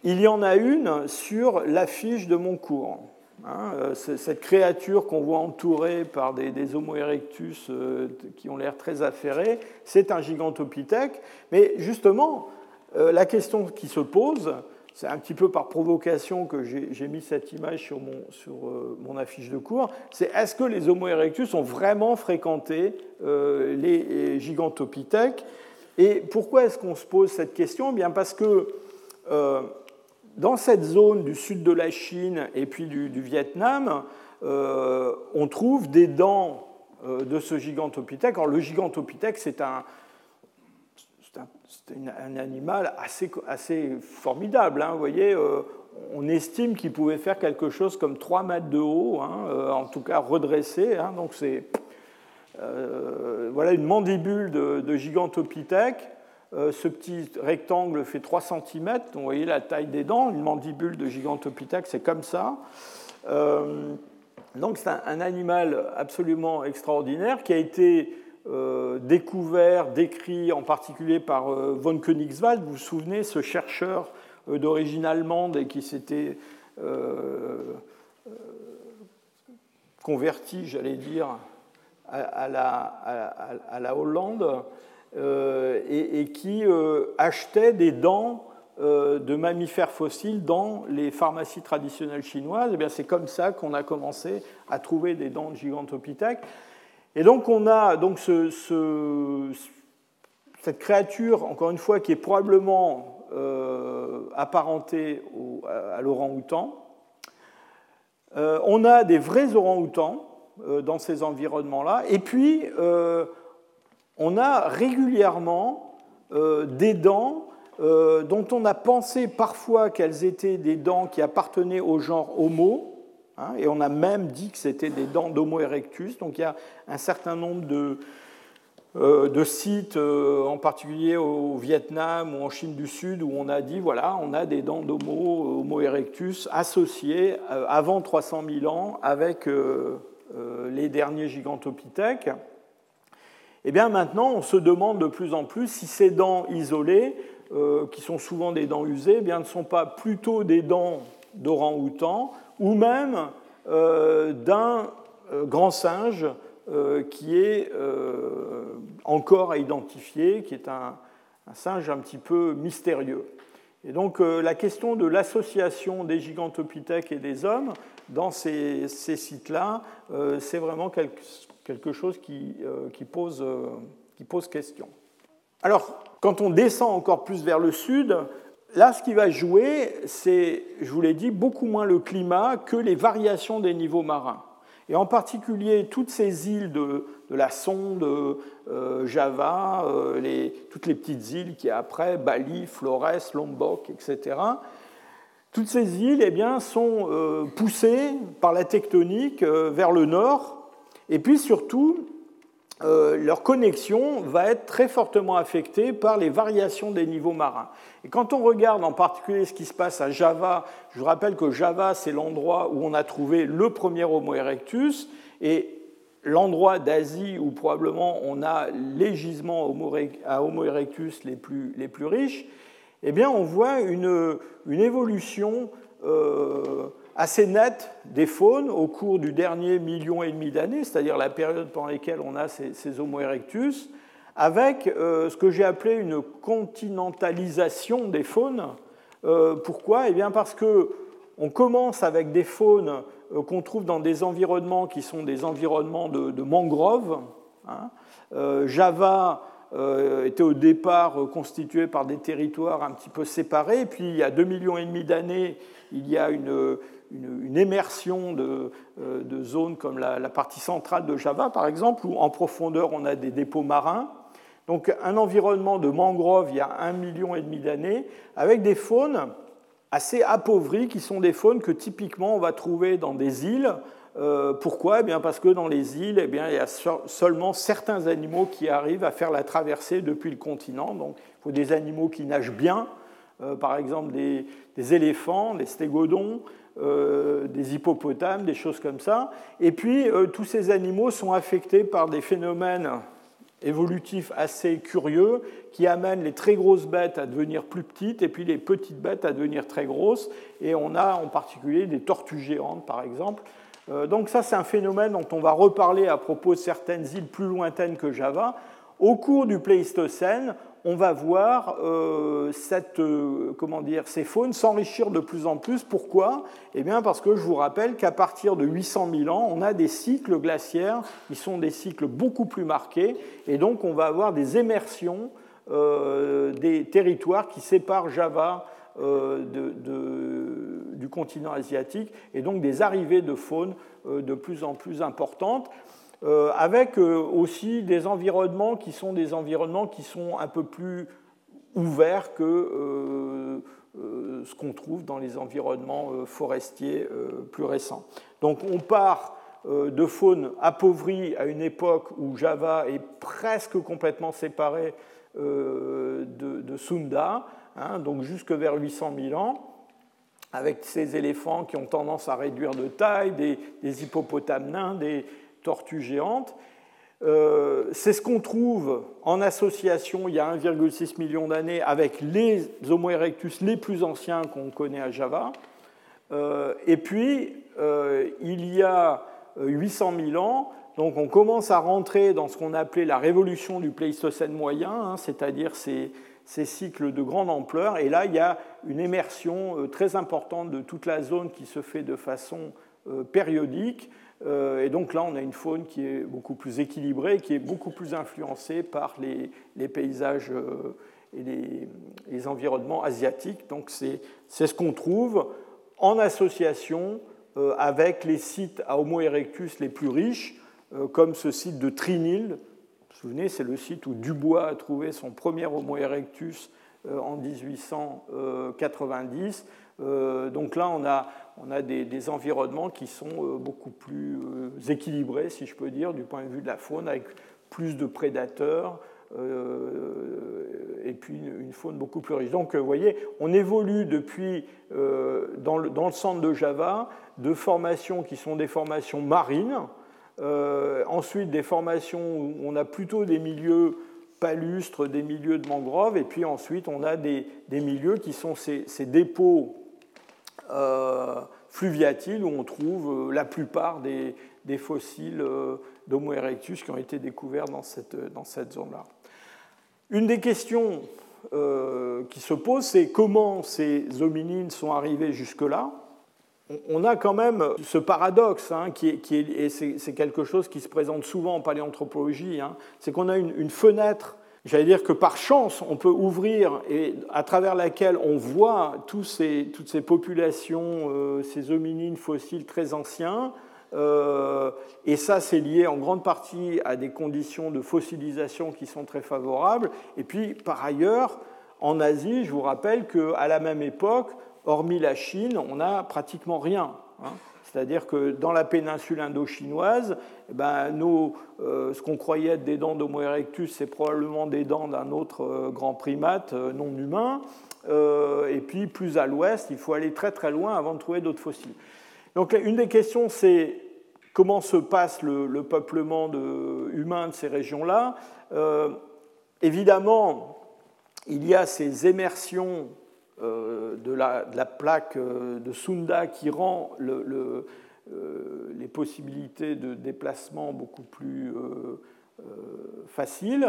Il y en a une sur l'affiche de mon cours. Hein. Euh, cette créature qu'on voit entourée par des, Homo erectus qui ont l'air très affairés, c'est un gigantopithèque. Mais justement, la question qui se pose, c'est un petit peu par provocation que j'ai mis cette image sur mon, euh, affiche de cours, c'est est-ce que les Homo erectus ont vraiment fréquenté euh, les gigantopithèques Et pourquoi est-ce qu'on se pose cette question? Eh Bien Parce que euh, dans cette zone du sud de la Chine et puis du, Vietnam, on trouve des dents de ce gigantopithèque. Alors le gigantopithèque, c'est un, animal assez, assez formidable. Hein, vous voyez, euh, on estime qu'il pouvait faire quelque chose comme 3 mètres de haut, hein, euh, en tout cas redressé. Hein, donc c'est euh, voilà une mandibule de, gigantopithèque. Ce petit rectangle fait 3 cm, vous voyez la taille des dents. Une mandibule de gigantopithèque, c'est comme ça. donc c'est un, animal absolument extraordinaire qui a été euh, découvert, décrit en particulier par euh, von Königswald. Vous vous souvenez, ce chercheur euh, d'origine allemande et qui s'était converti, j'allais dire, à, la, Hollande et, qui achetait des dents de mammifères fossiles dans les pharmacies traditionnelles chinoises. Eh c'est comme ça qu'on a commencé à trouver des dents de gigantopithèques. Et donc on a donc cette créature, encore une fois, qui est probablement euh, apparentée à l'orang-outan. Euh, on a des vrais orang-outans euh, dans ces environnements-là. Et puis, on a régulièrement des dents dont on a pensé parfois qu'elles étaient des dents qui appartenaient au genre Homo, Hein, et on a même dit que c'était des dents d'Homo erectus. Donc il y a un certain nombre de, euh, sites, euh, en particulier au Vietnam ou en Chine du Sud, où on a dit voilà, on a des dents d'Homo Homo erectus associées euh, avant 300 000 ans avec les derniers gigantopithèques. Eh bien maintenant, on se demande de plus en plus si ces dents isolées, qui sont souvent des dents usées, eh bien, ne sont pas plutôt des dents d'orang-outan ou même euh, d'un euh, grand singe euh, qui est encore à identifier, qui est un, singe un petit peu mystérieux. Et donc la question de l'association des gigantopithèques et des hommes dans ces, sites-là, c'est vraiment quelque, chose qui, pose, qui pose question. Alors, quand on descend encore plus vers le sud, là, ce qui va jouer, c'est, je vous l'ai dit, beaucoup moins le climat que les variations des niveaux marins. Et en particulier, toutes ces îles de, la sonde, euh, Java, euh, toutes les petites îles qui après, Bali, Flores, Lombok, etc., toutes ces îles eh bien, sont euh, poussées par la tectonique vers le nord, et puis surtout, euh, leur connexion va être très fortement affectée par les variations des niveaux marins. Et quand on regarde en particulier ce qui se passe à Java, je vous rappelle que Java, c'est l'endroit où on a trouvé le premier Homo erectus, et l'endroit d'Asie où probablement on a les gisements à Homo erectus les plus, riches, eh bien on voit une, une évolution euh, assez nette des faunes au cours du dernier million et demi d'années, c'est-à-dire la période pendant laquelle on a ces, Homo erectus, avec euh, ce que j'ai appelé une continentalisation des faunes. Euh, pourquoi? Eh bien parce que on commence avec des faunes euh, qu'on trouve dans des environnements qui sont des environnements de, mangroves. Hein. Java était au départ constitué par des territoires un petit peu séparés, puis il y a deux millions et demi d'années, il y a une, une, immersion de, euh, de, zones comme la, partie centrale de Java, par exemple, où en profondeur on a des dépôts marins. Donc un environnement de mangroves il y a un million et demi d'années, avec des faunes assez appauvries, qui sont des faunes que typiquement on va trouver dans des îles. Euh, pourquoi? Eh bien Parce que dans les îles, eh bien, il y a seulement certains animaux qui arrivent à faire la traversée depuis le continent. Donc il faut des animaux qui nagent bien, euh, par exemple des, éléphants, des stégodons, euh, des hippopotames, des choses comme ça. Et puis, tous ces animaux sont affectés par des phénomènes évolutifs assez curieux qui amènent les très grosses bêtes à devenir plus petites et puis les petites bêtes à devenir très grosses. Et on a en particulier des tortues géantes, par exemple. Euh, donc ça, c'est un phénomène dont on va reparler à propos de certaines îles plus lointaines que Java. Au cours du Pléistocène, on va voir euh, cette, euh, comment dire, ces faunes s'enrichir de plus en plus. Pourquoi? Eh bien parce que je vous rappelle qu'à partir de 800 000 ans, on a des cycles glaciaires qui sont des cycles beaucoup plus marqués, et donc on va avoir des émersions des territoires qui séparent Java du continent asiatique, et donc des arrivées de faune de plus en plus importantes. Euh, avec euh, aussi des environnements qui sont des environnements qui sont un peu plus ouverts que euh, ce qu'on trouve dans les environnements forestiers plus récents. Donc on part de faune appauvrie à une époque où Java est presque complètement séparé de, Sunda, hein, donc jusque vers 800 000 ans, avec ces éléphants qui ont tendance à réduire de taille, des, hippopotames nains, des, tortues géantes. Euh, c'est ce qu'on trouve en association il y a 1,6 million d'années avec les Homo erectus les plus anciens qu'on connaît à Java. Euh, et puis, euh, il y a 800 000 ans, donc on commence à rentrer dans ce qu'on appelait la révolution du Pléistocène moyen, hein, c'est-à-dire ces, ces, cycles de grande ampleur. Et là, il y a une immersion très importante de toute la zone qui se fait de façon périodique. Euh, et donc là, on a une faune qui est beaucoup plus équilibrée, qui est beaucoup plus influencée par les, paysages euh, et les, environnements asiatiques. Donc c'est ce qu'on trouve en association euh, avec les sites à Homo erectus les plus riches, comme ce site de Trinil. Vous souvenez, c'est le site où Dubois a trouvé son premier Homo erectus en 1890. donc là, on a, on a des, environnements qui sont euh, beaucoup plus euh, équilibrés, si je peux dire, du point de vue de la faune, avec plus de prédateurs euh, et puis une, faune beaucoup plus riche. Donc, vous voyez, on évolue depuis, dans le, centre de Java, de formations qui sont des formations marines, ensuite des formations où on a plutôt des milieux palustres, des milieux de mangroves, et puis ensuite on a des, milieux qui sont ces dépôts euh, fluviatile où on trouve euh, la plupart des, fossiles euh, d'Homo erectus qui ont été découverts dans cette, dans cette zone-là. Une des questions qui se pose, c'est comment ces hominines sont arrivés jusque-là. On a quand même ce paradoxe, hein, qui, est, et c'est quelque chose qui se présente souvent en paléanthropologie, hein, c'est qu'on a une, fenêtre J'allais dire que par chance, on peut ouvrir et à travers laquelle on voit toutes ces populations, euh, ces hominines fossiles très anciens. Euh, et ça, c'est lié en grande partie à des conditions de fossilisation qui sont très favorables. Et puis, par ailleurs, en Asie, je vous rappelle qu'à la même époque, hormis la Chine, on n'a pratiquement rien. Hein. C'est-à-dire que dans la péninsule indo-chinoise, eh ben, euh, ce qu'on croyait être des dents d'Homo erectus, c'est probablement des dents d'un autre euh, grand primate euh, non humain. et puis plus à l'ouest, il faut aller très très loin avant de trouver d'autres fossiles. Donc une des questions, c'est comment se passe le, peuplement humain de ces régions-là? évidemment, il y a ces émersions euh, de la, plaque euh, de Sunda qui rend euh, les possibilités de déplacement beaucoup plus faciles,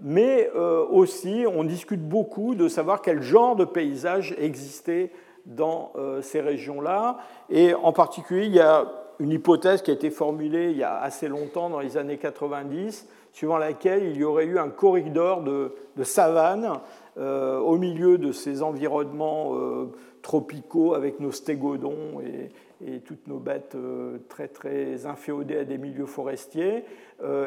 mais aussi on discute beaucoup de savoir quel genre de paysage existait dans ces régions-là. Et en particulier, il y a une hypothèse qui a été formulée il y a assez longtemps, dans les années 90, suivant laquelle il y aurait eu un corridor de, de savane euh, au milieu de ces environnements euh, tropicaux avec nos stégodons et, toutes nos bêtes euh, très très inféodées à des milieux forestiers,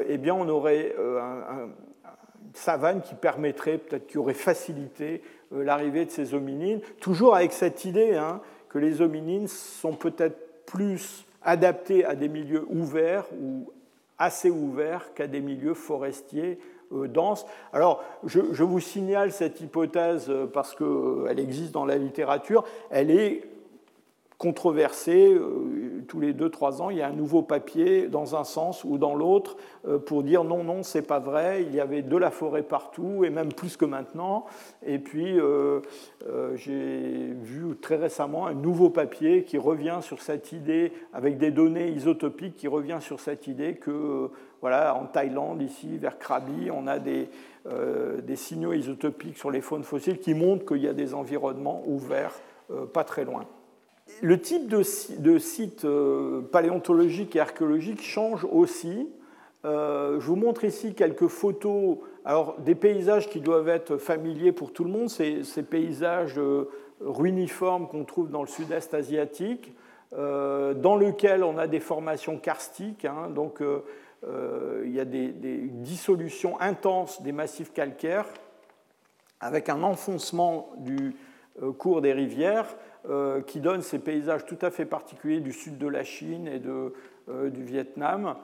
eh bien on aurait une savane qui permettrait, peut-être qui aurait facilité l'arrivée de ces hominines, toujours avec cette idée hein, que les hominines sont peut-être plus adaptés à des milieux ouverts ou assez ouverts qu'à des milieux forestiers euh, dense. Alors, je, vous signale cette hypothèse euh, parce qu'elle euh, existe dans la littérature. Elle est controversée. Tous les deux, trois ans, il y a un nouveau papier dans un sens ou dans l'autre pour dire non, non, c'est pas vrai. Il y avait de la forêt partout et même plus que maintenant. Et puis, j'ai vu très récemment un nouveau papier qui revient sur cette idée, avec des données isotopiques, qui revient sur cette idée que voilà, en Thaïlande, ici, vers Krabi, on a euh, des, signaux isotopiques sur les faunes fossiles qui montrent qu'il y a des environnements ouverts euh, pas très loin. Le type de, de site euh, paléontologique et archéologique change aussi. je vous montre ici quelques photos, alors des paysages qui doivent être familiers pour tout le monde, ces, ces paysages ruiniformes qu'on trouve dans le sud-est asiatique, dans lesquels on a des formations karstiques, hein, donc euh, il y a des, dissolutions intenses des massifs calcaires avec un enfoncement du euh, cours des rivières euh, qui donne ces paysages tout à fait particuliers du sud de la Chine et de, du Vietnam,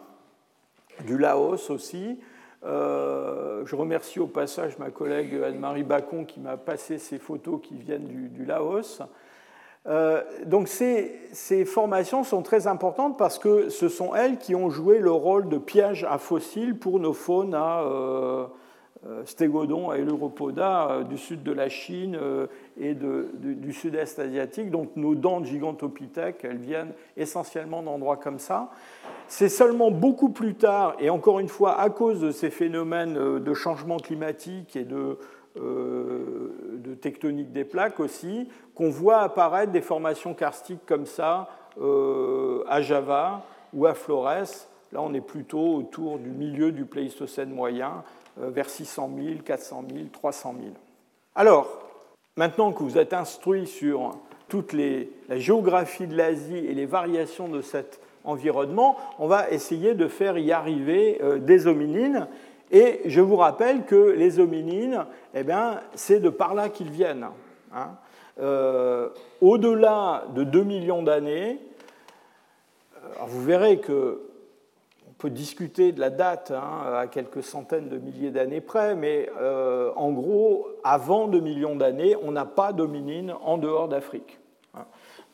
du Laos aussi. je remercie au passage ma collègue Anne-Marie Bacon qui m'a passé ces photos qui viennent du Laos. Euh, donc ces, formations sont très importantes parce que ce sont elles qui ont joué le rôle de piège à fossiles pour nos faunes à euh, euh stégodon et l'europoda euh, du sud de la Chine et du sud-est asiatique. Donc nos dents de gigantopithèques, elles viennent essentiellement d'endroits comme ça. C'est seulement beaucoup plus tard, et encore une fois à cause de ces phénomènes de changement climatique et de euh, tectonique des plaques aussi, qu'on voit apparaître des formations karstiques comme ça euh, à Java ou à Flores. Là, on est plutôt autour du milieu du Pléistocène moyen, euh, vers 600 000, 400 000, 300 000. Alors, maintenant que vous êtes instruit sur toute la géographie de l'Asie et les variations de cet environnement, on va essayer de faire y arriver des hominines. Et je vous rappelle que les hominines, eh c'est de par là qu'ils viennent. Hein. Euh, au-delà de 2 millions d'années, vous verrez que peut discuter de la date hein, à quelques centaines de milliers d'années près, mais euh, en gros, avant 2 millions d'années, on n'a pas d'hominines en dehors d'Afrique. Hein.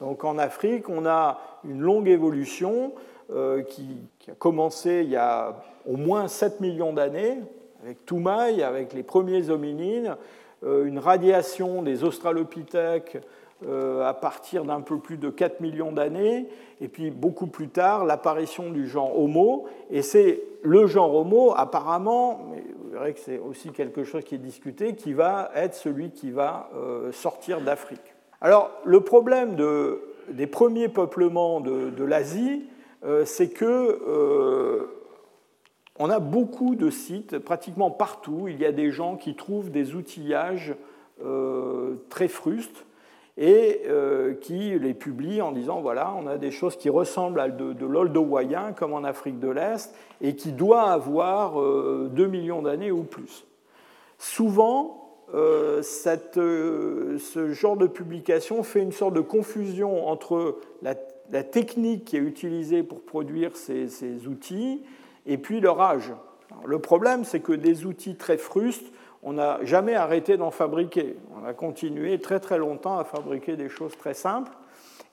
Donc en Afrique, on a une longue évolution euh, qui, a commencé il y a au moins 7 millions d'années, avec Toumaï, avec les premiers hominines, euh, une radiation des australopithèques à partir d'un peu plus de 4 millions d'années, et puis beaucoup plus tard, l'apparition du genre Homo, et c'est le genre Homo, apparemment, vous verrez que c'est aussi quelque chose qui est discuté, qui va être celui qui va sortir d'Afrique. Alors, le problème des premiers peuplements de, l'Asie, c'est que on a beaucoup de sites, pratiquement partout, il y a des gens qui trouvent des outillages très frustes et euh, qui les publie en disant voilà, on a des choses qui ressemblent à de, de l'oldowayen, comme en Afrique de l'Est, et qui doit avoir 2 euh, millions d'années ou plus. Souvent, euh, cette, ce genre de publication fait une sorte de confusion entre la, technique qui est utilisée pour produire ces outils et puis leur âge. le problème, c'est que des outils très frustes on n'a jamais arrêté d'en fabriquer. On a continué très très longtemps à fabriquer des choses très simples.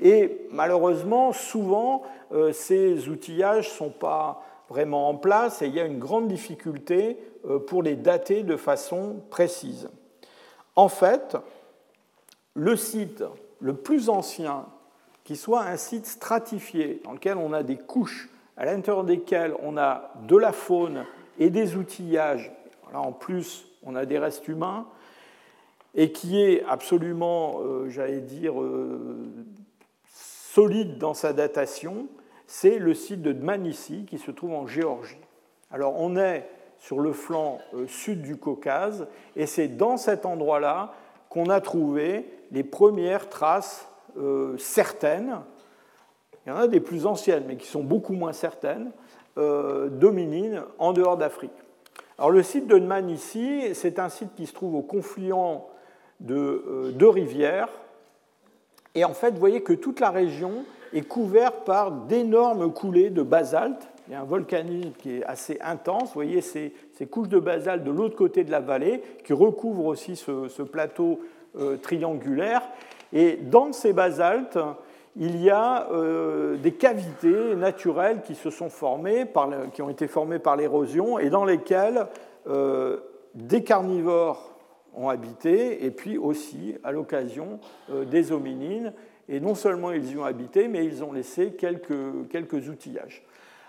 Et malheureusement, souvent, euh, ces outillages ne sont pas vraiment en place et il y a une grande difficulté euh, pour les dater de façon précise. En fait, le site le plus ancien, qui soit un site stratifié, dans lequel on a des couches à l'intérieur desquelles on a de la faune et des outillages, en plus on a des restes humains, et qui est absolument, euh, j'allais dire, euh, solide dans sa datation, c'est le site de Dmanisi qui se trouve en Géorgie. Alors on est sur le flanc euh, sud du Caucase, et c'est dans cet endroit-là qu'on a trouvé les premières traces certaines, il y en a des plus anciennes, mais qui sont beaucoup moins certaines, d'hominines en dehors d'Afrique. Alors le site de Nman ici, c'est un site qui se trouve au confluent de euh, deux rivières. Et en fait, vous voyez que toute la région est couverte par d'énormes coulées de basalte. Il y a un volcanisme qui est assez intense. Vous voyez ces, couches de basalte de l'autre côté de la vallée qui recouvrent aussi ce, plateau euh, triangulaire. Et dans ces basaltes, il y a euh, des cavités naturelles qui se sont formées, qui ont été formées par l'érosion, et dans lesquelles euh, des carnivores ont habité, et puis aussi, à l'occasion, euh, des hominines. Et non seulement ils y ont habité, mais ils ont laissé quelques, quelques outillages.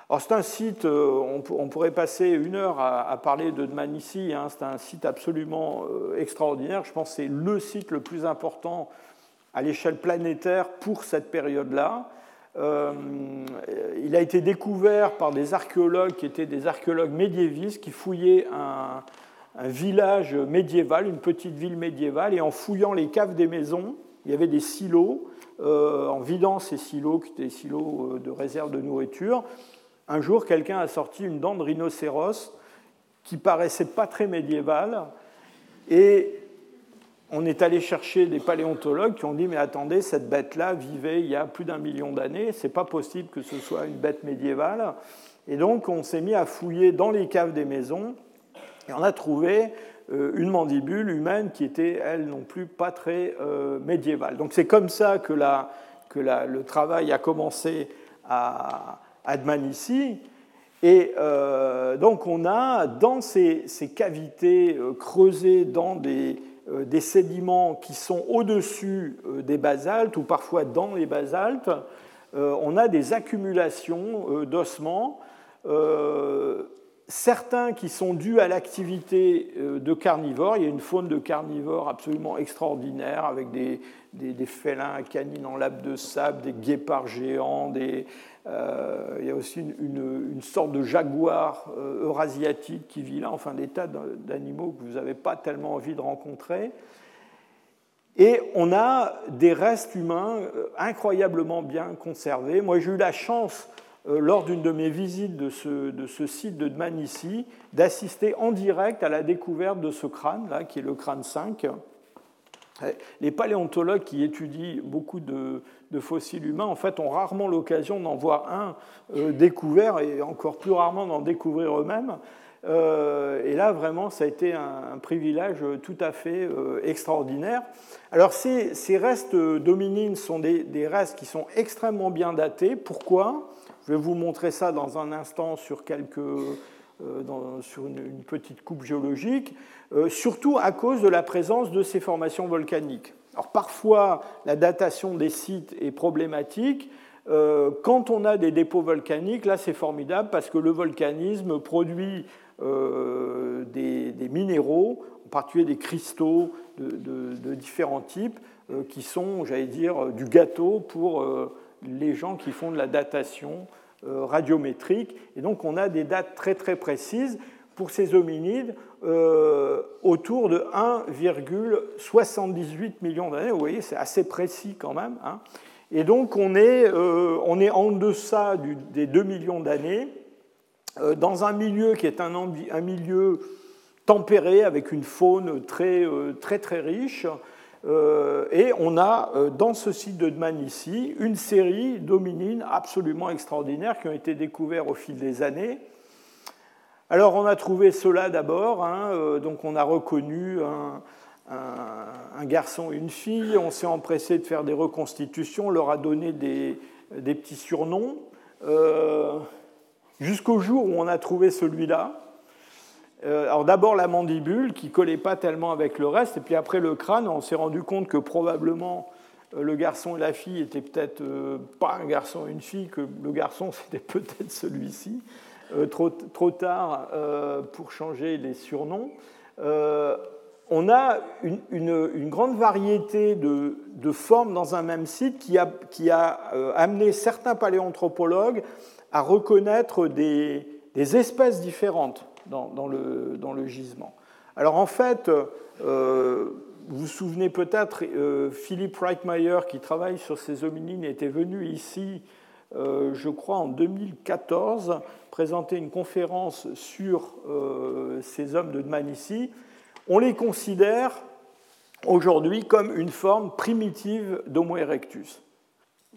Alors c'est un site, on, pourrait passer une heure à, parler de Dmanisi, hein, c'est un site absolument extraordinaire. Je pense que c'est le site le plus important à l'échelle planétaire pour cette période-là. Euh, il a été découvert par des archéologues qui étaient des archéologues médiévistes qui fouillaient un, village médiéval, une petite ville médiévale, et en fouillant les caves des maisons, il y avait des silos. Euh, en vidant ces silos, qui étaient des silos euh, de réserve de nourriture, un jour, quelqu'un a sorti une dent de rhinocéros qui paraissait pas très médiévale, et on est allé chercher des paléontologues qui ont dit mais attendez, cette bête-là vivait il y a plus d'un million d'années, c'est pas possible que ce soit une bête médiévale. Et donc on s'est mis à fouiller dans les caves des maisons et on a trouvé euh, une mandibule humaine qui était elle non plus pas très euh, médiévale. Donc c'est comme ça que, le travail a commencé à, à Dmanisi. Et euh, donc on a dans ces cavités creusées dans des des sédiments qui sont au-dessus euh, des basaltes ou parfois dans les basaltes, euh, on a des accumulations d'ossements, certains qui sont dus à l'activité de carnivores. Il y a une faune de carnivores absolument extraordinaire avec des, félins canines en lave de sable, des guépards géants, des, euh, il y a aussi une, sorte de jaguar euh, eurasiatique qui vit là, enfin des tas d'animaux que vous n'avez pas tellement envie de rencontrer. Et on a des restes humains euh, incroyablement bien conservés. Moi, j'ai eu la chance, lors d'une de mes visites de ce, de ce site de Dmanisi, d'assister en direct à la découverte de ce crâne, là, qui est le crâne 5. Les paléontologues qui étudient beaucoup de, fossiles humains, en fait, ont rarement l'occasion d'en voir un euh, découvert et encore plus rarement d'en découvrir eux-mêmes. Euh, et là, vraiment, ça a été un, privilège tout à fait euh, extraordinaire. Alors, ces, restes dominines sont des, restes qui sont extrêmement bien datés. Pourquoi? Je vais vous montrer ça dans un instant sur quelques euh, sur une, petite coupe géologique, euh, surtout à cause de la présence de ces formations volcaniques. Alors parfois, la datation des sites est problématique. Euh, quand on a des dépôts volcaniques, là c'est formidable parce que le volcanisme produit des, minéraux, en particulier des cristaux de, différents types, qui sont, j'allais dire, du gâteau pour les gens qui font de la datation radiométrique. Et donc on a des dates très très précises pour ces hominides euh, autour de 1,78 million d'années. Vous voyez, c'est assez précis quand même. Hein. Et donc on est, euh, on est en deçà des 2 millions d'années, euh, dans un milieu qui est un, un, milieu tempéré, avec une faune très très, très riche. Et on a dans ce site de Dman ici une série d'hominines absolument extraordinaires qui ont été découverts au fil des années. Alors on a trouvé cela d'abord, hein, euh, donc on a reconnu un, garçon et une fille, on s'est empressé de faire des reconstitutions, on leur a donné des, petits surnoms, euh, jusqu'au jour où on a trouvé celui-là. Euh, alors d'abord la mandibule qui collait pas tellement avec le reste, et puis après le crâne, on s'est rendu compte que probablement le garçon et la fille étaient peut-être pas un garçon et une fille, que le garçon c'était peut-être celui-ci. Euh, trop, trop, tard euh, pour changer les surnoms. Euh, on a une, grande variété de, formes dans un même site qui a, qui a amené certains paléanthropologues à reconnaître des espèces différentes dans, le, gisement. Alors en fait, vous vous souvenez peut-être, Philippe Reitmeyer, qui travaille sur ces hominines, était venu ici, je crois, en 2014 présenter une conférence sur euh, ces hommes de Dmanisi, on les considère aujourd'hui comme une forme primitive d'Homo erectus.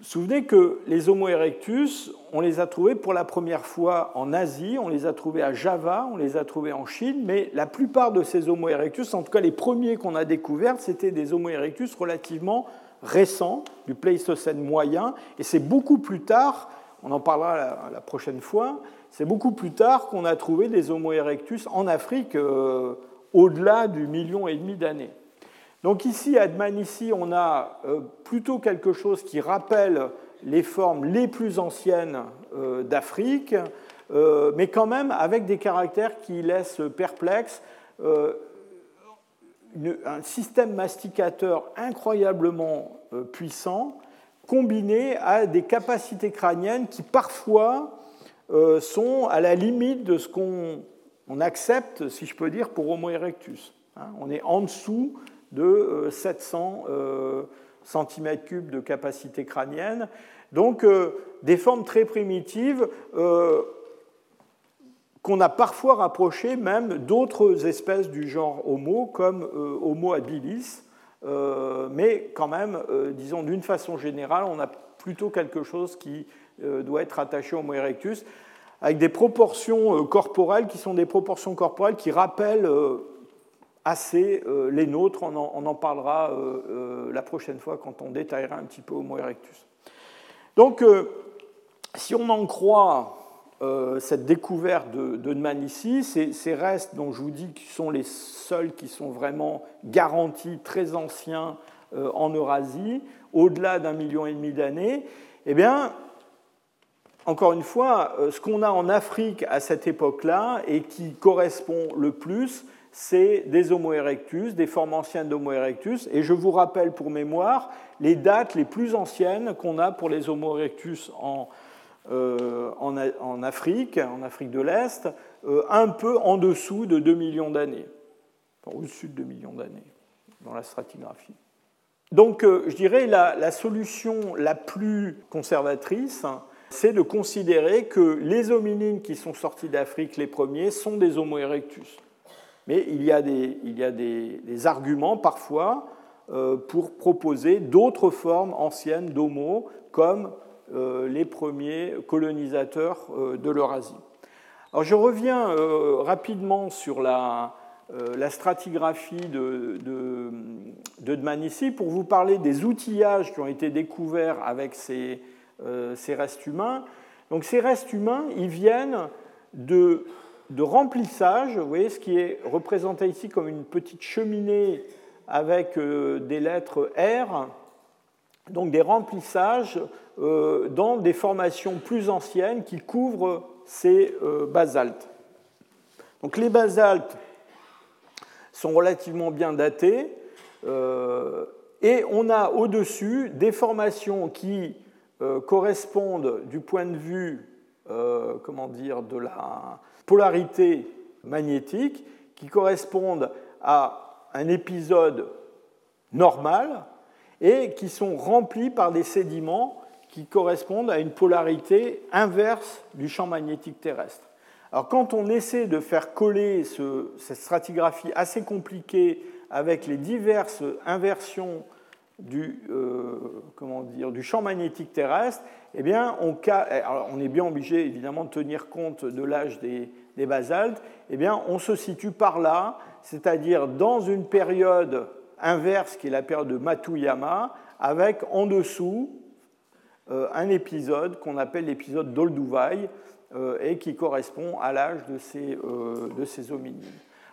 Souvenez que les Homo erectus, on les a trouvés pour la première fois en Asie, on les a trouvés à Java, on les a trouvés en Chine, mais la plupart de ces Homo erectus, en tout cas les premiers qu'on a découverts, c'était des Homo erectus relativement récents, du Pléistocène moyen, et c'est beaucoup plus tard, on en parlera la prochaine fois, c'est beaucoup plus tard qu'on a trouvé des Homo erectus en Afrique euh, au-delà du million et demi d'années. Donc ici, à Dmanisi, on a euh, plutôt quelque chose qui rappelle les formes les plus anciennes euh, d'Afrique, mais quand même avec des caractères qui laissent perplexe. un système masticateur incroyablement puissant, combiné à des capacités crâniennes qui parfois euh, sont à la limite de ce qu'on accepte, si je peux dire, pour Homo erectus. Hein. on est en dessous de 700 euh, cm3 de capacité crânienne. Donc euh, des formes très primitives qu'on a parfois rapprochées même d'autres espèces du genre Homo, comme Homo habilis. mais quand même, disons d'une façon générale, on a plutôt quelque chose qui euh, doit être attaché au Homo erectus, avec des proportions euh, corporelles qui sont des proportions corporelles qui rappellent euh, assez les nôtres. On en, parlera la prochaine fois quand on détaillera un petit peu Homo erectus. Donc, si on en croit cette découverte de, de ici, ces, restes dont je vous dis qu'ils sont les seuls qui sont vraiment garantis, très anciens en Eurasie, au-delà d'un million et demi d'années, eh bien, encore une fois, euh, ce qu'on a en Afrique à cette époque-là et qui correspond le plus, c'est des Homo erectus, des formes anciennes d'Homo erectus. Et je vous rappelle pour mémoire les dates les plus anciennes qu'on a pour les Homo erectus en, euh, en, Afrique, en Afrique de l'Est, euh, un peu en dessous de 2 millions d'années, au-dessus de 2 millions d'années dans la stratigraphie. Donc, je dirais la, la solution la plus conservatrice, c'est de considérer que les hominines qui sont sortis d'Afrique les premiers sont des Homo erectus. Mais il y a des, arguments parfois euh, pour proposer d'autres formes anciennes d'Homo, comme euh, les premiers colonisateurs euh, de l'Eurasie. Alors je reviens rapidement sur la, stratigraphie de, de, de pour vous parler des outillages qui ont été découverts avec ces, ces restes humains. Donc ces restes humains, ils viennent de, de remplissage, vous voyez ce qui est représenté ici comme une petite cheminée avec euh, des lettres R, donc des remplissages euh, dans des formations plus anciennes qui couvrent ces basaltes. Donc les basaltes sont relativement bien datés. Euh, et on a au-dessus des formations qui euh, correspondent du point de vue euh, comment dire, de la polarité magnétique, qui correspondent à un épisode normal et qui sont remplis par des sédiments qui correspondent à une polarité inverse du champ magnétique terrestre. Alors quand on essaie de faire coller cette stratigraphie assez compliquée avec les diverses inversions du, euh, comment dire, du champ magnétique terrestre, eh bien, on, on, est bien obligé évidemment de tenir compte de l'âge des, des, basaltes, eh bien, on se situe par là, c'est-à-dire dans une période inverse qui est la période de Matuyama, avec en dessous euh, un épisode qu'on appelle l'épisode d'Olduvai euh, et qui correspond à l'âge de ces, de ces hominines.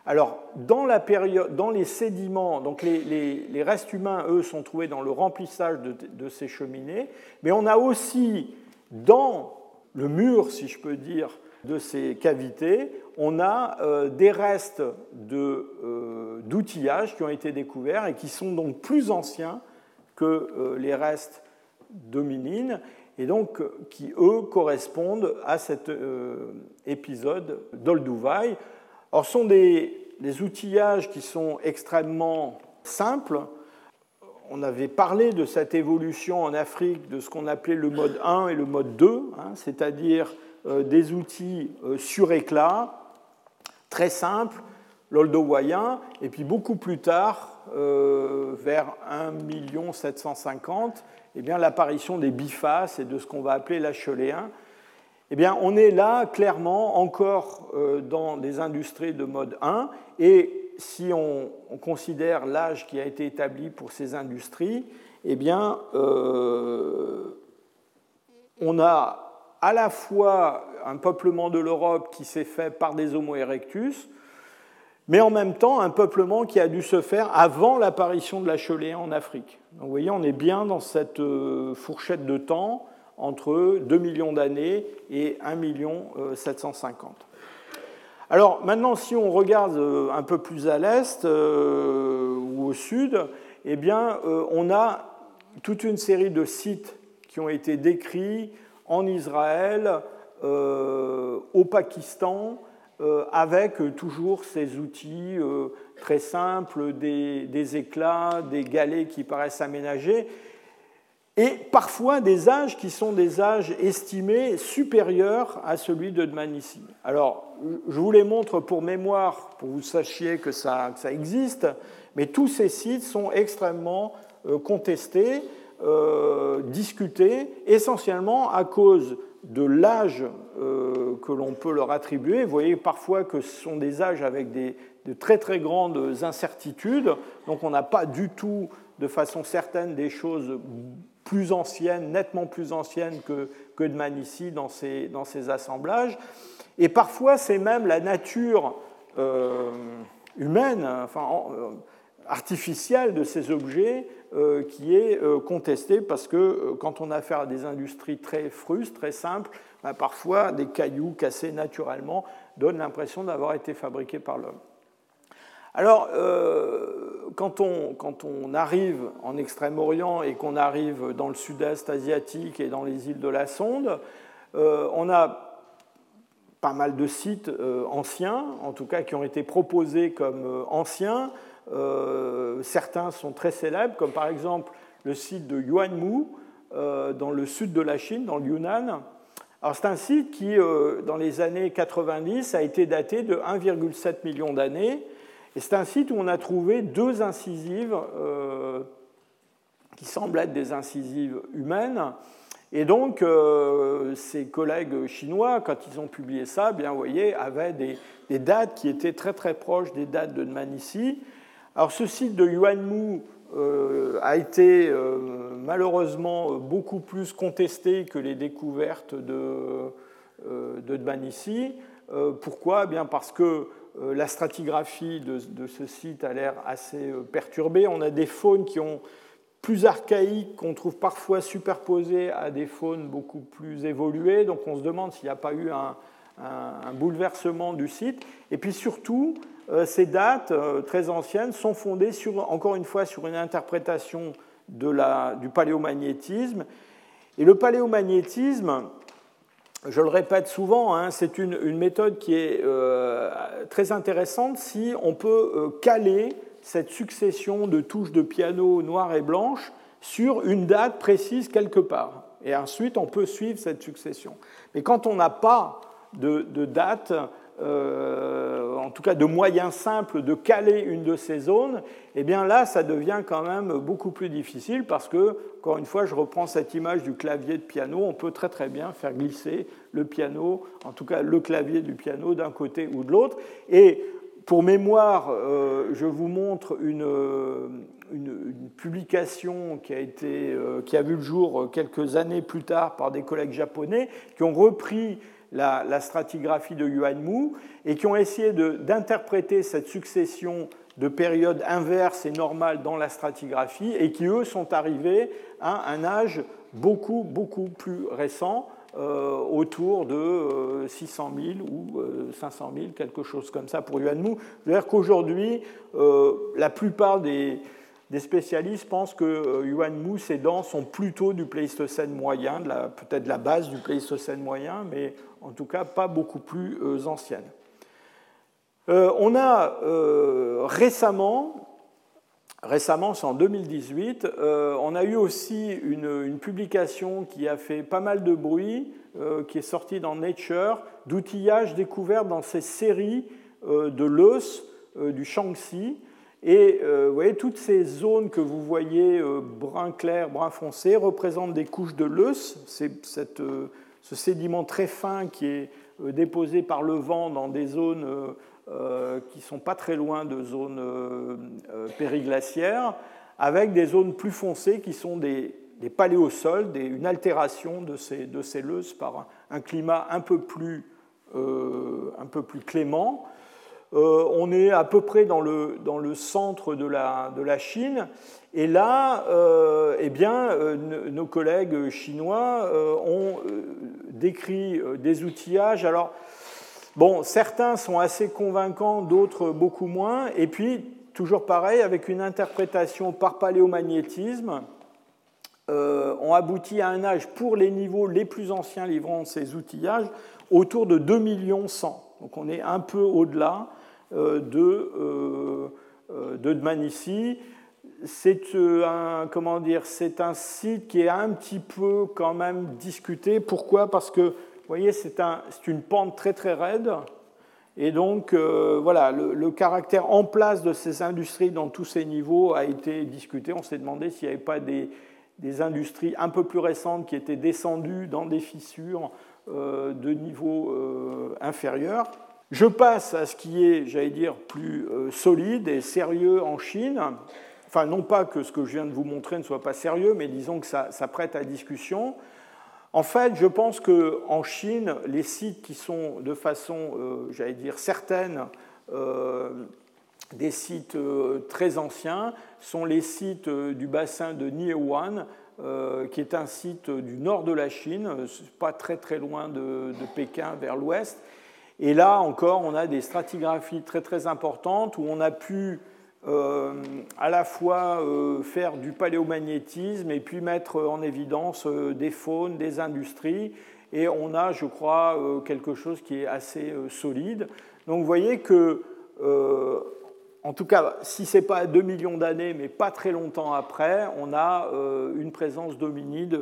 Alors, dans, la période, dans les sédiments, donc les, restes humains, eux, sont trouvés dans le remplissage de, ces cheminées, mais on a aussi dans le mur, si je peux dire, de ces cavités, on a euh, des restes euh, d'outillage qui ont été découverts et qui sont donc plus anciens que euh, les restes dominines et donc qui, eux, correspondent à cet épisode d'Olduvai. Alors, ce sont des, outillages qui sont extrêmement simples. On avait parlé de cette évolution en Afrique de ce qu'on appelait le mode 1 et le mode 2, hein, c'est-à-dire euh, des outils euh, sur éclat, très simples, l'oldowayen, et puis beaucoup plus tard, euh, vers 1 750, eh l'apparition des bifaces et de ce qu'on va appeler l'acheléen, eh bien, on est là clairement encore euh, dans des industries de mode 1 et si on, considère l'âge qui a été établi pour ces industries, eh bien, euh, on a à la fois un peuplement de l'Europe qui s'est fait par des Homo erectus, mais en même temps un peuplement qui a dû se faire avant l'apparition de la en Afrique. Donc, vous voyez, on est bien dans cette euh, fourchette de temps entre 2 millions d'années et 1 million 750. Euh, Alors maintenant, si on regarde euh, un peu plus à l'est euh, ou au sud, eh bien, on a toute une série de sites qui ont été décrits en Israël, au Pakistan, avec toujours ces outils très simples, des, des, éclats, des galets qui paraissent aménagés, et parfois des âges qui sont des âges estimés supérieurs à celui de Dmanisi. Alors, je vous les montre pour mémoire, pour que vous sachiez que ça, ça existe, mais tous ces sites sont extrêmement euh, contestés, euh, discutés, essentiellement à cause de l'âge euh, que l'on peut leur attribuer. Vous voyez parfois que ce sont des âges avec des, de très très grandes incertitudes, donc on n'a pas du tout de façon certaine des choses plus anciennes, nettement plus anciennes que, que de Manici dans ces, dans assemblages. Et parfois, c'est même la nature euh, humaine, enfin, euh, artificielle de ces objets euh, qui est contestée parce que quand on a affaire à des industries très frustes, très simples, ben, parfois des cailloux cassés naturellement donnent l'impression d'avoir été fabriqués par l'homme. Alors, euh, quand, on, arrive en Extrême-Orient et qu'on arrive dans le sud-est asiatique et dans les îles de la Sonde, euh, on a pas mal de sites euh, anciens, en tout cas qui ont été proposés comme anciens. certains sont très célèbres, comme par exemple le site de Yuanmu, dans le sud de la Chine, dans le Yunnan. Alors c'est un site qui, dans les années 90, a été daté de 1,7 million d'années et c'est un site où on a trouvé deux incisives euh, qui semblent être des incisives humaines. Et donc, euh, ces collègues chinois, quand ils ont publié ça, bien, voyez, avaient des, dates qui étaient très très proches des dates de Dmanisi. Alors, ce site de Yuanmu euh, a été malheureusement beaucoup plus contesté que les découvertes de, de pourquoi? Eh Bien Parce que euh, la stratigraphie de, ce site a l'air assez euh, perturbée. On a des faunes qui ont plus archaïques, qu'on trouve parfois superposées à des faunes beaucoup plus évoluées. Donc on se demande s'il n'y a pas eu un, bouleversement du site. Et puis surtout, ces dates très anciennes sont fondées sur, encore une fois sur une interprétation du paléomagnétisme. Et le paléomagnétisme, je le répète souvent, hein, c'est une, méthode qui est euh, très intéressante si on peut euh, caler cette succession de touches de piano noires et blanches sur une date précise quelque part. Et ensuite, on peut suivre cette succession. Mais quand on n'a pas de, de date, euh, en tout cas de moyens simples de caler une de ces zones, eh bien là, ça devient quand même beaucoup plus difficile parce que, encore une fois, je reprends cette image du clavier de piano, on peut très très bien faire glisser le piano, en tout cas le clavier du piano d'un côté ou de l'autre. Et pour mémoire, euh, je vous montre une, une, publication qui a, été, euh, qui a vu le jour quelques années plus tard par des collègues japonais qui ont repris la, stratigraphie de Yuan Mu et qui ont essayé d'interpréter cette succession de périodes inverses et normales dans la stratigraphie et qui, eux, sont arrivés à un âge beaucoup, beaucoup plus récent, euh, autour de 600 euh, 000 ou 500 euh, 000, quelque chose comme ça pour Yuan Mu. C'est-à-dire qu'aujourd'hui, la plupart des, des spécialistes pensent que Yuan Mu, ces dents sont plutôt du Pléistocène moyen, peut-être la base du Pléistocène moyen, mais en tout cas pas beaucoup plus euh, anciennes. Euh, on a euh, récemment, récemment c'est en 2018, on a eu aussi une, publication qui a fait pas mal de bruit, qui est sortie dans Nature, d'outillage découvert dans ces séries de l'os du Shaanxi. Et vous voyez, toutes ces zones que vous voyez brun clair, brun foncé représentent des couches de l'os. C'est cette ce sédiment très fin qui est euh, déposé par le vent dans des zones euh, euh, qui ne sont pas très loin de zones périglaciaires, avec des zones plus foncées qui sont des, paléosols, une altération de ces, de ces par un, climat un peu plus, un peu plus clément. On est à peu près dans le, dans le centre de la, de la Chine et là, euh, eh bien, euh, nos collègues chinois euh, ont décrit des outillages. Alors, bon, certains sont assez convaincants, d'autres beaucoup moins. Et puis, toujours pareil, avec une interprétation par paléomagnétisme, on aboutit à un âge pour les niveaux les plus anciens livrant ces outillages autour de 2 millions 100. Donc on est un peu au-delà de, de c'est euh, un, comment dire, c'est un site qui est un petit peu quand même discuté. Pourquoi? Parce que, voyez, c'est un, une pente très très raide. Et donc, euh, voilà, le, caractère en place de ces industries dans tous ces niveaux a été discuté. On s'est demandé s'il n'y avait pas des, des, industries un peu plus récentes qui étaient descendues dans des fissures euh, de niveau inférieur. Je passe à ce qui est, j'allais dire, plus solide et sérieux en Chine. Enfin, non pas que ce que je viens de vous montrer ne soit pas sérieux, mais disons que ça, prête à discussion. En fait, je pense qu'en Chine, les sites qui sont de façon, euh, j'allais dire, certaine, euh, des sites euh, très anciens, sont les sites du bassin de Niewan, qui est un site du nord de la Chine, pas très très loin de Pékin vers l'ouest. Et là encore, on a des stratigraphies très très importantes où on a pu euh, à la fois euh, faire du paléomagnétisme et puis mettre en évidence euh, des faunes, des industries. Et on a, je crois, quelque chose qui est assez solide. Donc vous voyez que, en tout cas, si ce n'est pas 2 millions d'années, mais pas très longtemps après, on a une présence d'hominide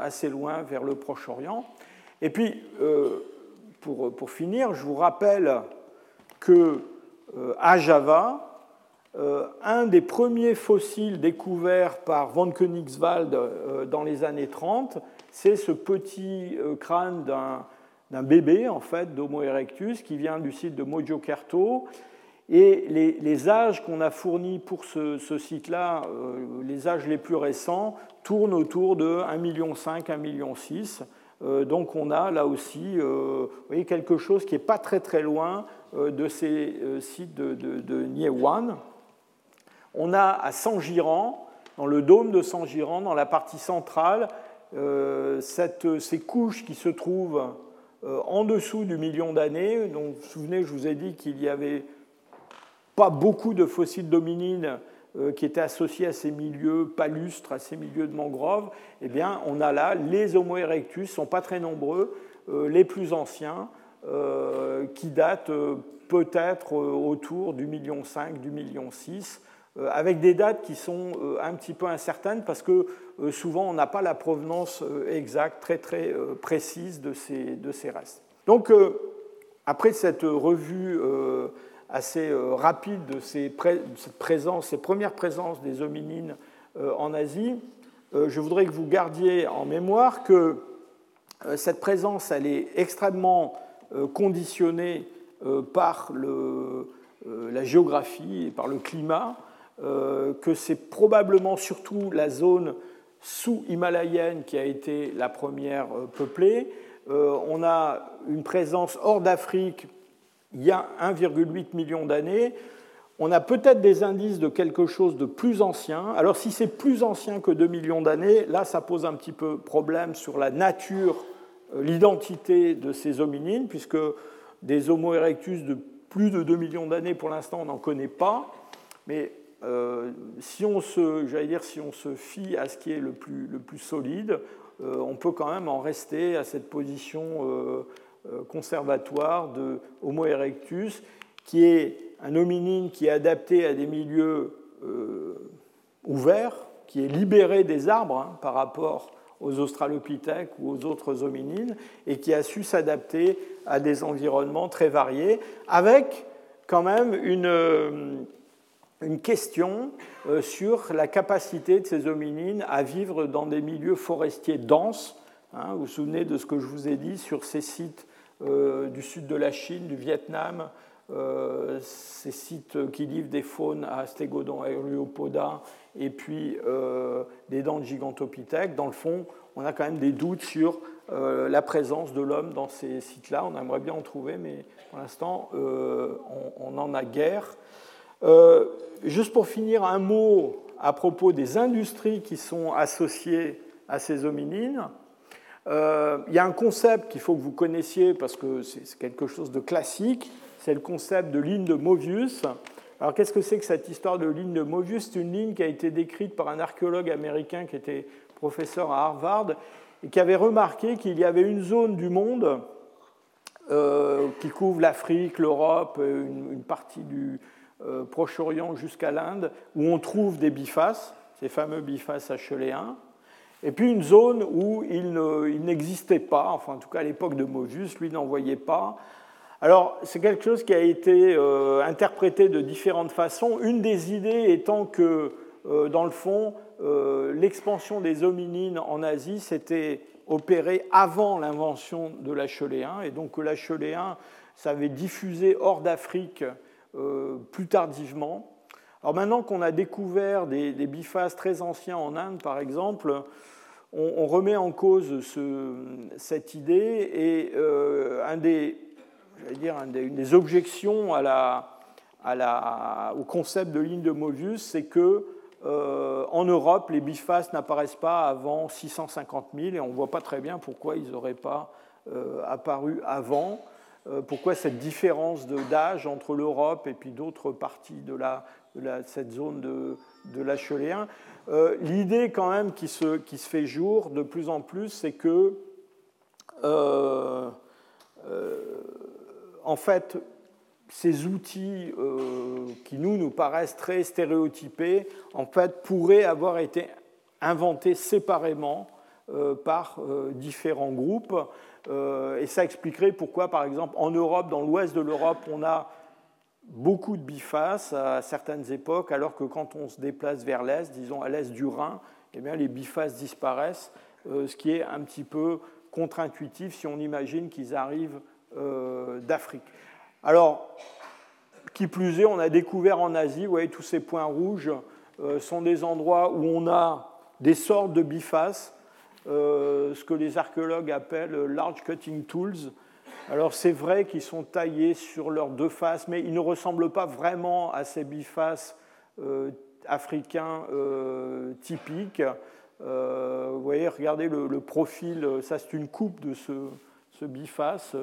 assez loin vers le Proche-Orient. Et puis, pour, pour, finir, je vous rappelle que à Java, euh, un des premiers fossiles découverts par von Königswald euh, dans les années 30, c'est ce petit euh, crâne d'un bébé, en fait, d'Homo erectus, qui vient du site de Mojokerto. Et les, âges qu'on a fournis pour ce, site-là, les âges les plus récents, tournent autour de 1,5 million, 1,6 million. Donc on a là aussi vous voyez, quelque chose qui n'est pas très très loin de ces sites de, de, on a à Saint-Girand, dans le dôme de Saint-Girand, dans la partie centrale, euh, ces couches qui se trouvent en dessous du million d'années. Donc, vous vous souvenez, je vous ai dit qu'il n'y avait pas beaucoup de fossiles d'hominines qui étaient associés à ces milieux palustres, à ces milieux de mangroves. Eh bien, on a là les Homo erectus, sont pas très nombreux, les plus anciens, qui datent peut-être autour du million 5, du million 6. Euh, avec des dates qui sont euh, un petit peu incertaines parce que euh, souvent on n'a pas la provenance exacte, très très précise de ces, de ces restes. Donc après cette revue assez rapide de cette présence, ces premières présences des hominines en Asie, je voudrais que vous gardiez en mémoire que cette présence elle est extrêmement conditionnée par la géographie et par le climat. Euh, que c'est probablement surtout la zone sous-himalayenne qui a été la première euh, peuplée. Euh, on a une présence hors d'Afrique il y a 1,8 million d'années. On a peut-être des indices de quelque chose de plus ancien. Alors si c'est plus ancien que 2 millions d'années, là ça pose un petit peu problème sur la nature, l'identité de ces hominines, puisque des Homo erectus de plus de 2 millions d'années, pour l'instant, on n'en connaît pas. Mais euh, si, on se, dire, si on se fie à ce qui est le plus, solide, euh, on peut quand même en rester à cette position euh, conservatoire de Homo erectus, qui est un hominine qui est adapté à des milieux ouverts, qui est libéré des arbres hein, par rapport aux australopithèques ou aux autres hominines, et qui a su s'adapter à des environnements très variés, avec quand même une une question euh, sur la capacité de ces hominines à vivre dans des milieux forestiers denses. Hein, vous vous souvenez de ce que je vous ai dit sur ces sites euh, du sud de la Chine, du Vietnam, euh, ces sites qui livrent des faunes à Stégodon aeropoda et puis des dents de gigantopithèques. Dans le fond, on a quand même des doutes sur la présence de l'homme dans ces sites-là. On aimerait bien en trouver, mais pour l'instant, on, en a guère. Euh, juste pour finir, un mot à propos des industries qui sont associées à ces hominines. Euh, il y a un concept qu'il faut que vous connaissiez parce que c'est quelque chose de classique, c'est le concept de ligne de Movius. Alors qu'est-ce que c'est que cette histoire de ligne de Movius C'est une ligne qui a été décrite par un archéologue américain qui était professeur à Harvard et qui avait remarqué qu'il y avait une zone du monde euh, qui couvre l'Afrique, l'Europe, une, partie du, euh, Proche-Orient jusqu'à l'Inde, où on trouve des bifaces, ces fameux bifaces acheléens, et puis une zone où il n'existait pas, enfin en tout cas à l'époque de Movius, lui n'en voyait pas. Alors c'est quelque chose qui a été euh, interprété de différentes façons, une des idées étant que euh, dans le fond, l'expansion des hominines en Asie s'était opérée avant l'invention de l'acheléen, et donc que l'acheléen s'avait diffusé hors d'Afrique euh, plus tardivement. Alors maintenant qu'on a découvert des, bifaces très anciens en Inde, par exemple, on, remet en cause cette idée et euh, une des objections au concept de ligne de Mobius, c'est que euh, en Europe, les bifaces n'apparaissent pas avant 650 000 et on ne voit pas très bien pourquoi ils n'auraient pas apparu avant. Euh, pourquoi cette différence d'âge entre l'Europe et puis d'autres parties de, la, cette zone de, de. Euh, l'idée quand même qui se, qui se, fait jour de plus en plus, c'est que euh, en fait, ces outils qui nous, nous paraissent très stéréotypés, en fait, pourraient avoir été inventés séparément par différents groupes. Euh, et ça expliquerait pourquoi, par exemple, en Europe, dans l'ouest de l'Europe, on a beaucoup de bifaces à certaines époques, alors que quand on se déplace vers l'est, disons à l'est du Rhin, eh bien, les bifaces disparaissent, euh, ce qui est un petit peu contre-intuitif si on imagine qu'ils arrivent euh, d'Afrique. Alors, qui plus est, on a découvert en Asie, vous voyez, tous ces points rouges sont des endroits où on a des sortes de bifaces euh, ce que les archéologues appellent large cutting tools. Alors c'est vrai qu'ils sont taillés sur leurs deux faces, mais ils ne ressemblent pas vraiment à ces bifaces euh, africains euh, typiques. vous voyez, regardez le, profil, ça c'est une coupe de ce, ce biface.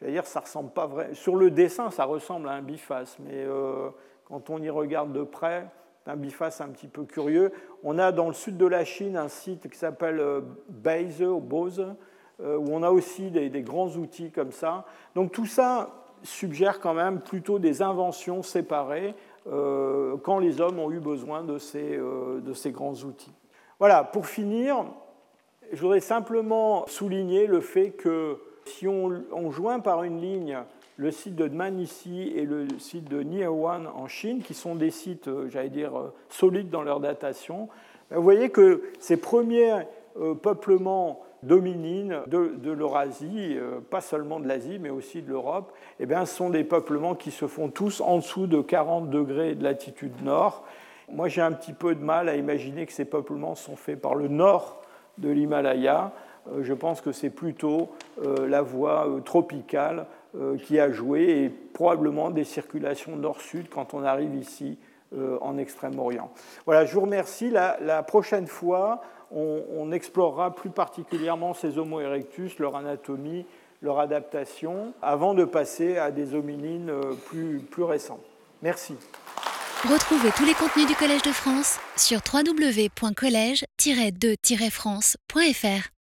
J'allais dire, ça ressemble pas vrai. Sur le dessin, ça ressemble à un biface, mais quand on y regarde de près, un biface un petit peu curieux. On a dans le sud de la Chine un site qui s'appelle Beize ou Bose, où on a aussi des, grands outils comme ça. Donc tout ça suggère quand même plutôt des inventions séparées euh, quand les hommes ont eu besoin de ces, euh, de ces grands outils. Voilà, pour finir, je voudrais simplement souligner le fait que si on, joint par une ligne le site de Man ici et le site de Nihewan en Chine, qui sont des sites, euh, j'allais dire, solides dans leur datation, vous voyez que ces premiers peuplements dominines de, l'Eurasie, euh, pas seulement de l'Asie, mais aussi de l'Europe, eh bien, ce sont des peuplements qui se font tous en dessous de 40 degrés de latitude nord. Moi, j'ai un petit peu de mal à imaginer que ces peuplements sont faits par le nord de l'Himalaya. Euh, je pense que c'est plutôt euh, la voie tropicale qui a joué et probablement des circulations nord-sud quand on arrive ici en Extrême-Orient. Voilà, je vous remercie. la prochaine fois, on, explorera plus particulièrement ces Homo erectus, leur anatomie, leur adaptation, avant de passer à des hominines euh, plus, plus récents. Merci. Retrouvez tous les contenus du Collège de France sur www.colège-2-france.fr.